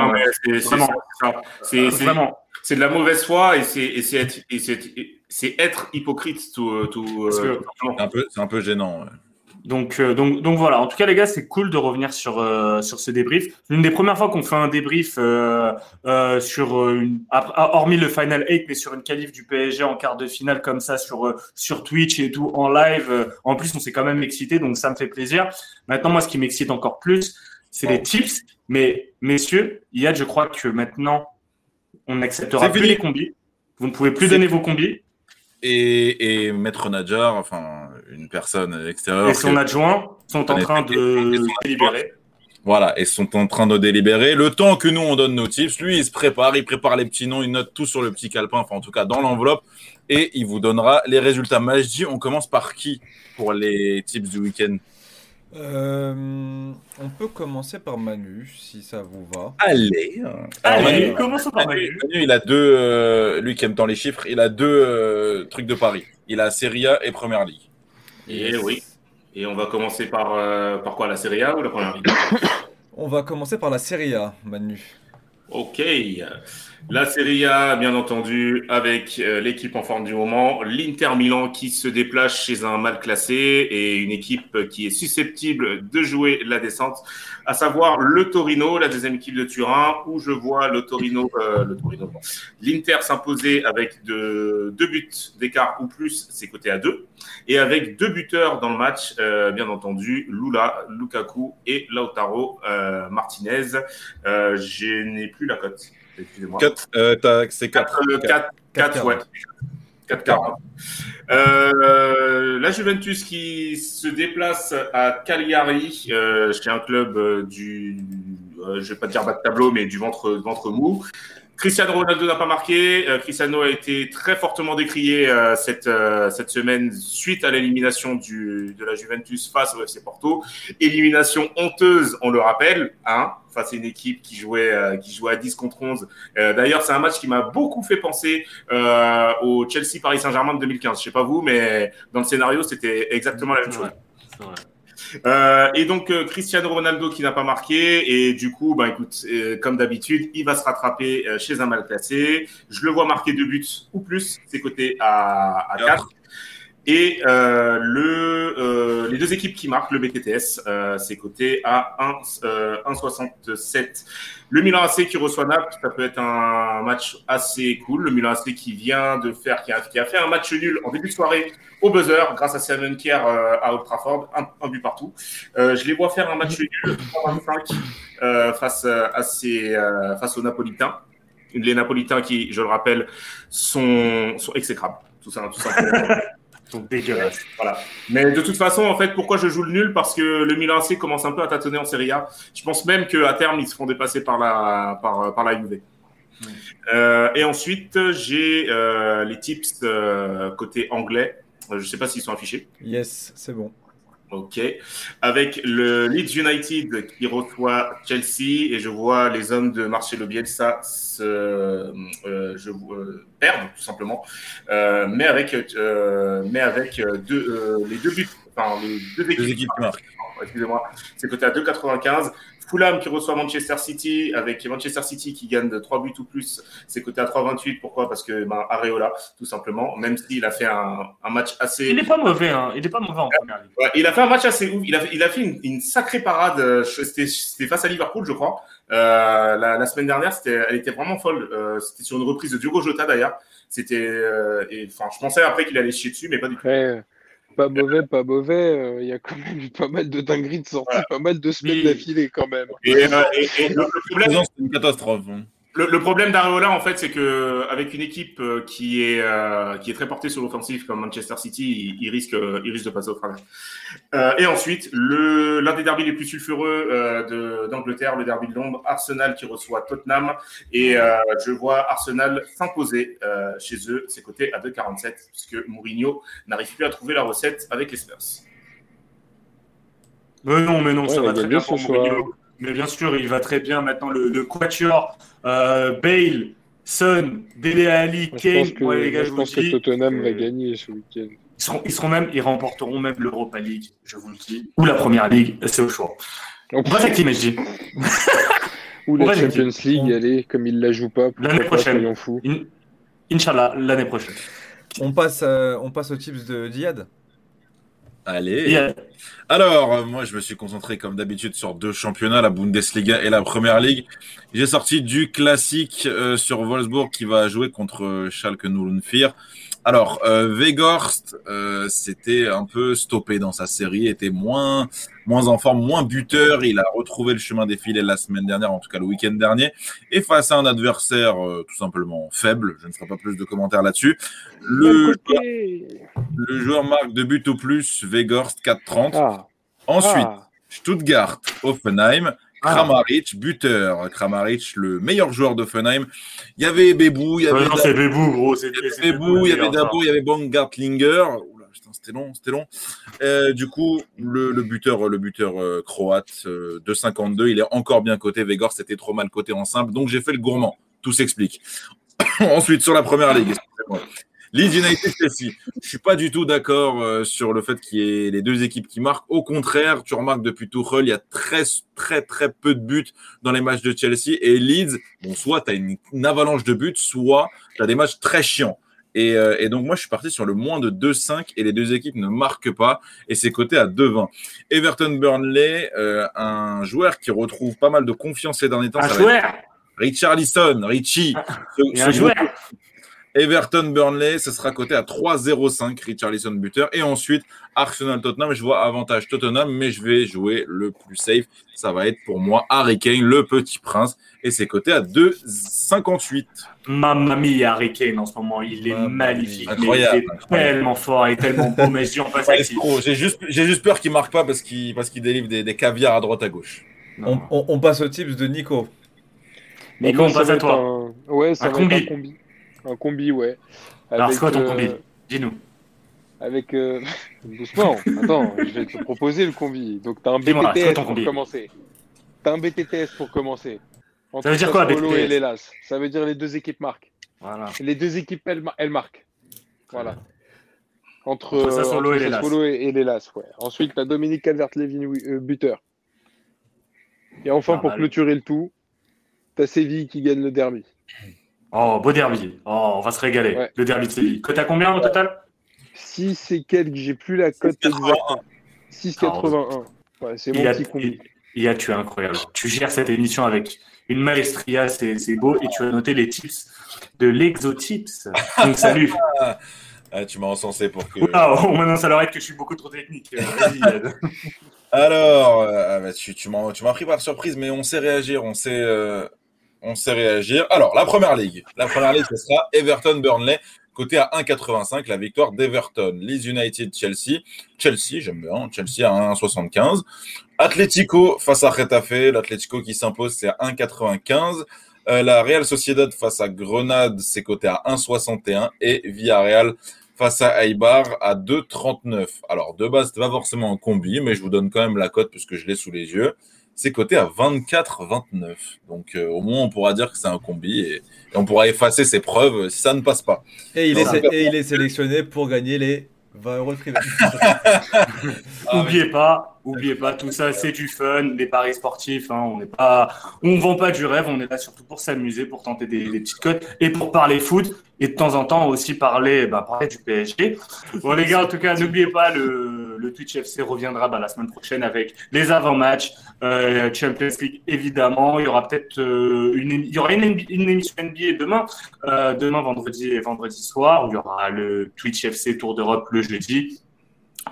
C'est vraiment c'est de la mauvaise foi et c'est et c'est c'est être hypocrite tout. tout euh, c'est un, peu, un peu gênant. Donc, euh, donc, donc voilà. En tout cas, les gars, c'est cool de revenir sur, euh, sur ce débrief. C'est une des premières fois qu'on fait un débrief sur une, hormis le Final 8, mais sur une qualif du PSG en quart de finale comme ça sur, sur Twitch et tout en live. En plus, on s'est quand même excité, donc ça me fait plaisir. Maintenant, moi, ce qui m'excite encore plus, c'est les tips. Mais messieurs, Yad, je crois que maintenant, on n'acceptera plus les combis. Vous ne pouvez plus donner vos combis et, et Maître Nadjar, enfin une personne extérieure. Et son adjoint sont en train de délibérer. Voilà, et sont en train de délibérer. Le temps que nous, on donne nos tips, lui, il se prépare, il prépare les petits noms, il note tout sur le petit calepin, enfin en tout cas dans l'enveloppe, et il vous donnera les résultats. Majdi, on commence par qui pour les tips du week-end? Euh, on peut commencer par Manu, si ça vous va. Allez. Allez, commençons par Manu. Manu, il a deux, euh, lui qui aime tant les chiffres, il a deux euh, trucs de Paris. Il a Serie A et Première Ligue. Et oui. Et on va commencer par, par quoi La Serie A ou la Première Ligue? On va commencer par la Serie A, Manu. Ok. La Serie A, bien entendu, avec euh, l'équipe en forme du moment, l'Inter Milan qui se déplace chez un mal classé et une équipe qui est susceptible de jouer la descente, à savoir le Torino, la deuxième équipe de Turin, où je vois le Torino, euh, le Torino, l'Inter s'imposer avec de, deux buts d'écart ou plus, c'est côté à deux, et avec deux buteurs dans le match, euh, bien entendu, Lula, Lukaku et Lautaro Martinez. je n'ai plus la cote. Excusez-moi. Euh, c'est 4. 4, 4, ouais. 4 4 euh, la Juventus qui se déplace à Cagliari, euh, chez un club euh, du, euh, je vais pas dire bas de tableau, mais du ventre, ventre mou. Cristiano Ronaldo n'a pas marqué. Euh, Cristiano a été très fortement décrié euh, cette, euh, cette semaine suite à l'élimination de la Juventus face au FC Porto. Élimination honteuse, on le rappelle, hein, face à une équipe qui jouait, qui jouait à 10 contre 11. D'ailleurs, c'est un match qui m'a beaucoup fait penser au Chelsea-Paris Saint-Germain de 2015. Je sais pas vous, mais dans le scénario, c'était exactement la même chose. Euh, et donc euh, Cristiano Ronaldo qui n'a pas marqué et du coup, bah écoute, euh, comme d'habitude, il va se rattraper chez un mal classé. Je le vois marquer deux buts ou plus, c'est coté à, à 4. Et euh, euh, les deux équipes qui marquent, le BTTS, euh, c'est coté à 1,67. Le Milan AC qui reçoit Naples, ça peut être un match assez cool. Le Milan AC qui vient de faire, qui a, fait un match nul en début de soirée au buzzer grâce à Seven Kier à Old Trafford, un, but partout. je les vois faire un match nul 3-25 face à ces, face aux Napolitains. Les Napolitains qui, je le rappelle, sont, sont exécrables. Tout ça, tout dégueulasse. Voilà. Mais de toute façon, en fait, pourquoi je joue le nul? Parce que le Milan AC commence un peu à tâtonner en Serie A. Je pense même qu'à terme, ils se feront dépasser par la, par, par la Juve. Euh, et ensuite, j'ai euh, les tips euh, côté anglais. Je ne sais pas s'ils sont affichés. Yes, c'est bon. Ok. Avec le Leeds United qui reçoit Chelsea et je vois les hommes de Marcelo Bielsa se, euh, je, euh, perdre tout simplement, euh, mais avec, euh, mais avec deux, euh, les deux buts, enfin les deux équipes, deux équipes qui marquent. Excusez-moi, c'est côté à 2,95. Fulham qui reçoit Manchester City avec Manchester City qui gagne de 3 buts ou plus, c'est coté à 3,28. Pourquoi? Parce que ben, Areola, tout simplement, même s'il a fait un, un, match assez. Il n'est pas mauvais, hein. il n'est pas mauvais en première ligue. Ouais, il a fait un match assez ouf. Il a, il a fait une, une sacrée parade. Euh, c'était face à Liverpool, je crois. Euh, la, la, semaine dernière, c'était, elle était vraiment folle. Euh, c'était sur une reprise de Diogo Jota d'ailleurs. C'était, euh, enfin, je pensais après qu'il allait chier dessus, mais pas du tout. Ouais. Pas mauvais, pas mauvais. Euh, il y a quand même eu pas mal de dingueries de sorties, pas mal de semaines d'affilée quand même. Et, euh, et, et le, problème, c'est une catastrophe. Hein. Le, le problème d'Areola, en fait, c'est que avec une équipe euh, qui est euh, qui est très portée sur l'offensive comme Manchester City, il, il risque il risque de passer au travers. Euh, et ensuite, le l'un des derbys les plus sulfureux euh, de- d'Angleterre, le derby de Londres, Arsenal qui reçoit Tottenham, et euh, je vois Arsenal s'imposer euh, chez eux, c'est coté à 2,47 puisque Mourinho n'arrive plus à trouver la recette avec les Spurs. Mais non, mais non, Ouais, ça va très bien pour soir. Mais bien sûr, il va très bien maintenant. Le, le quatuor, euh, Bale, Son, Dele Alli, Moi, je Kane. pense que, ouais, les gars, je je vous pense le que dis, Tottenham euh, va gagner ce week-end. Ils seront, ils seront même, ils remporteront même l'Europa League, je vous le dis, ou la Première Ligue, c'est au choix. On Team SG. Ou la va les- Champions League, on- allez, comme il la joue pas. L'année prochaine. Fous. In- Inch'Allah, l'année prochaine. On passe, euh, on passe aux tips de Diad. Allez. Euh, Alors, euh, moi, je me suis concentré comme d'habitude sur deux championnats, la Bundesliga et la Première Ligue. J'ai sorti du classique euh, sur Wolfsburg qui va jouer contre euh, Schalke 04. Alors, euh, Weghorst, euh, c'était un peu stoppé dans sa série, était moins, moins en forme, moins buteur. Il a retrouvé le chemin des filets la semaine dernière, en tout cas le week-end dernier. Et face à un adversaire euh, tout simplement faible, je ne ferai pas plus de commentaires là-dessus. Le, le joueur marque de but au plus, Weghorst 4,30. Ah, Ensuite, ah. Stuttgart, Offenheim, Ah. Kramaric, buteur. Kramaric, le meilleur joueur d'Offenheim. Il y avait Bebou, il y avait non, c'est Bébou, gros. c'est- il y avait il y avait Dabo, il y avait Baumgartlinger. Oula, putain, c'était long, c'était long. Euh, du coup, le, le buteur, le buteur euh, croate euh, de 52, il est encore bien coté. Vegor, c'était trop mal coté en simple, donc j'ai fait le gourmand. Tout s'explique. Ensuite, sur la première ligue, excusez-moi. Leeds United Chelsea. Je suis pas du tout d'accord euh, sur le fait qu'il y ait les deux équipes qui marquent. Au contraire, tu remarques depuis Tuchel, il y a très très très peu de buts dans les matchs de Chelsea et Leeds. Bon, soit tu as une, une avalanche de buts, soit tu as des matchs très chiants. Et, euh, et donc moi, je suis parti sur le moins de 2-5 et les deux équipes ne marquent pas et c'est coté à 2-20. Everton Burnley, euh, un joueur qui retrouve pas mal de confiance ces derniers temps. Un ça va être joueur Richarlison, Richie. ce- et ce un joueur Everton Burnley, ce sera coté à 3-0-5, Richarlison buteur. Et ensuite, Arsenal Tottenham, je vois avantage Tottenham, mais je vais jouer le plus safe. Ça va être pour moi Harry Kane, le petit prince. Et c'est coté à 2-58. Mamma mia, Harry Kane en ce moment, il est Mamma magnifique. mais Il est incroyable. tellement fort et tellement beau, mais je dis, on passe Ouais, avec c'est trop. J'ai juste, j'ai juste peur qu'il marque pas parce qu'il parce qu'il délivre des, des caviars à droite à gauche. On, on- on passe aux tips de Nico. Nico, on passe à toi. un- Ouais, ça Un va combi. être un combi. Un combi, ouais. Alors, c'est quoi ton euh, combi Dis-nous. Avec. euh, Doucement, attends, je vais te proposer le combi. Donc, t'as un BTTS pour combi commencer. T'as un BTTS pour commencer. Entre Ça veut dire quoi, BTTS et l'Elas. Ça veut dire les deux équipes marquent. Voilà. Les deux équipes, elles, mar- elles marquent. Voilà. Entre, Entre Sassuolo entre et et l'Hellas, ouais. Ensuite, t'as Dominique Calvert-Levin, euh, buteur. Et enfin, Pas pour mal. clôturer le tout, t'as Séville qui gagne le derby. Oh, beau derby. Oh, on va se régaler. Ouais. Le derby de Séville. Cote à combien au total? 6 et quelques, j'ai plus la cote 6,81. exacte. 6,81. Ouais, c'est il mon a, petit combi. il, il a, tu es incroyable. Tu gères cette émission avec une maestria, c'est c'est beau. Et tu as noté les tips de l'exotips. Donc, salut. Ah, tu m'as encensé pour que. Maintenant ça leur aide que je suis beaucoup trop technique. Euh. Alors, euh, ah bah, tu, tu m'as tu m'as pris par surprise, mais on sait réagir, on sait, euh, on sait réagir. Alors, la première ligue. La première ligue, ce sera Everton-Burnley, côté à 1,85, la victoire d'Everton. Leeds United-Chelsea. Chelsea, j'aime bien. Chelsea à 1,75. Atlético face à Retafe. L'Atlético qui s'impose, c'est à 1,95. Euh, la Real Sociedad face à Grenade, c'est coté à 1,61. Et Villarreal face à Eibar à 2,39. Alors, de base, c'est pas forcément un combi, mais je vous donne quand même la cote puisque je l'ai sous les yeux. C'est coté à 24,29. Donc, euh, au moins, on pourra dire que c'est un combi et, et on pourra effacer ses preuves si ça ne passe pas. Et il, est, ça- et il est sélectionné pour gagner les 20 euros de privé. Ah, oubliez pas, oubliez pas, tout ça c'est du fun, des paris sportifs. Hein, on n'est pas, on vend pas du rêve, on est là surtout pour s'amuser, pour tenter des, petites cotes et pour parler foot et de temps en temps aussi parler, bah, parler du PSG. Bon les gars, en tout cas, n'oubliez pas le, Twitch FC reviendra bah, la semaine prochaine avec les avant-matchs, euh, Champions League évidemment. Il y aura peut-être euh, une, il y aura une, émi- une émission NBA demain, euh, demain vendredi vendredi soir. Il y aura le Twitch FC Tour d'Europe le jeudi.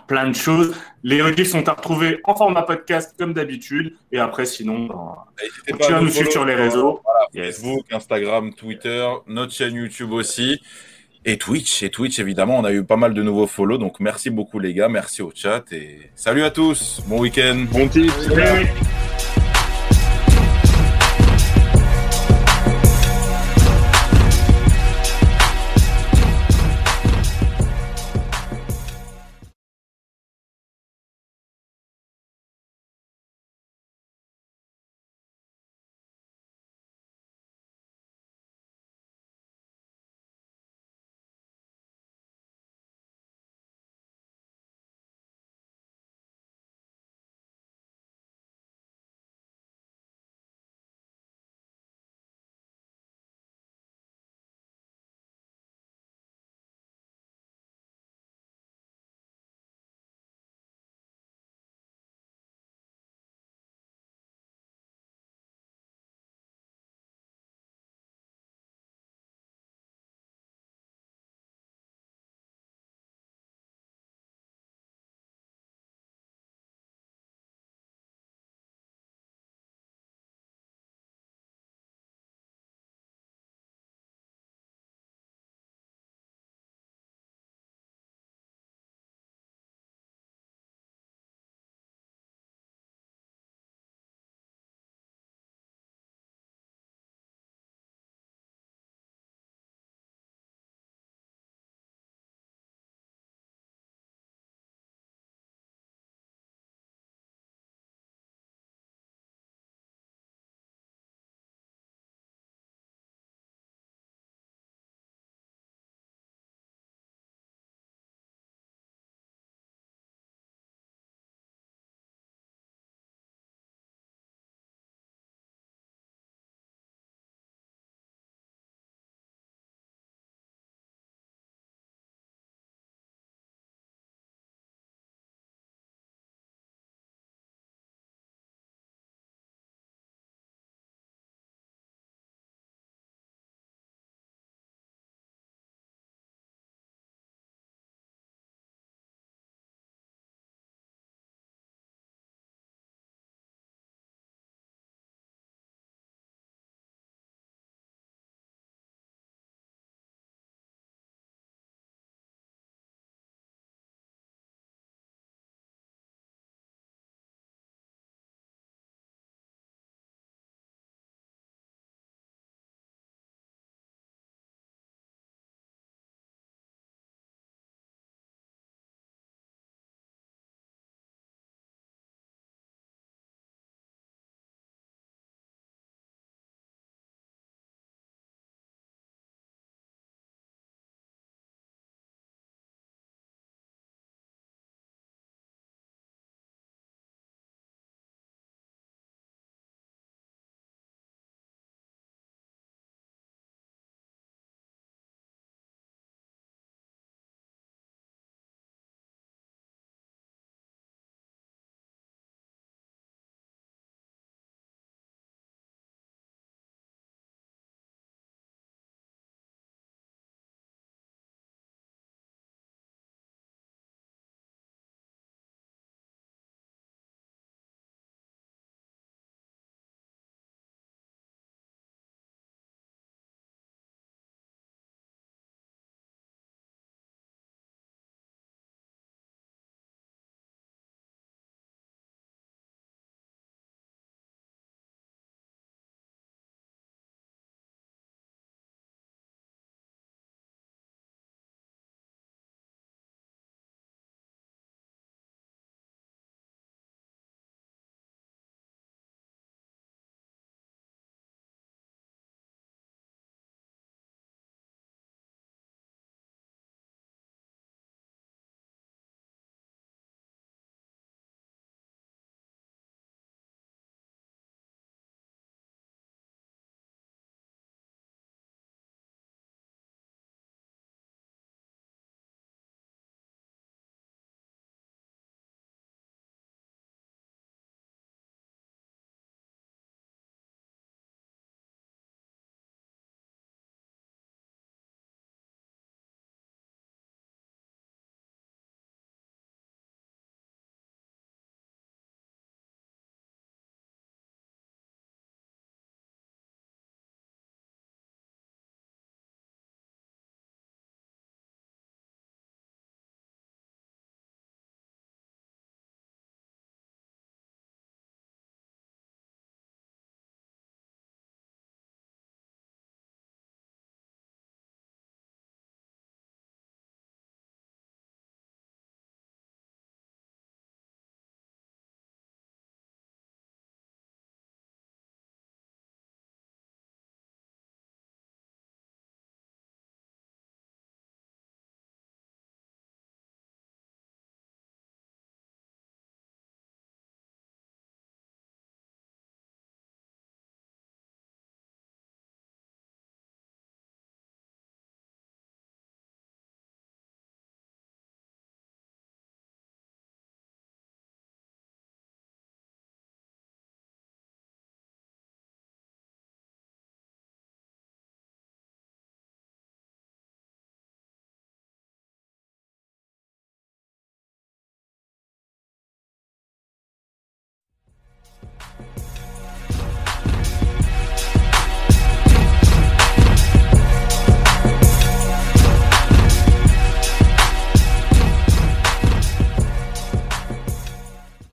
Plein de choses. Les rediffs sont à retrouver en format podcast comme d'habitude. Et après, sinon, ben, continuez à nous suivre sur les réseaux. Yes. Facebook, Instagram, Twitter, notre chaîne YouTube aussi. Et Twitch, et Twitch évidemment, on a eu pas mal de nouveaux follow, donc merci beaucoup les gars, merci au chat et salut à tous, bon week-end. Bon tips. Salut.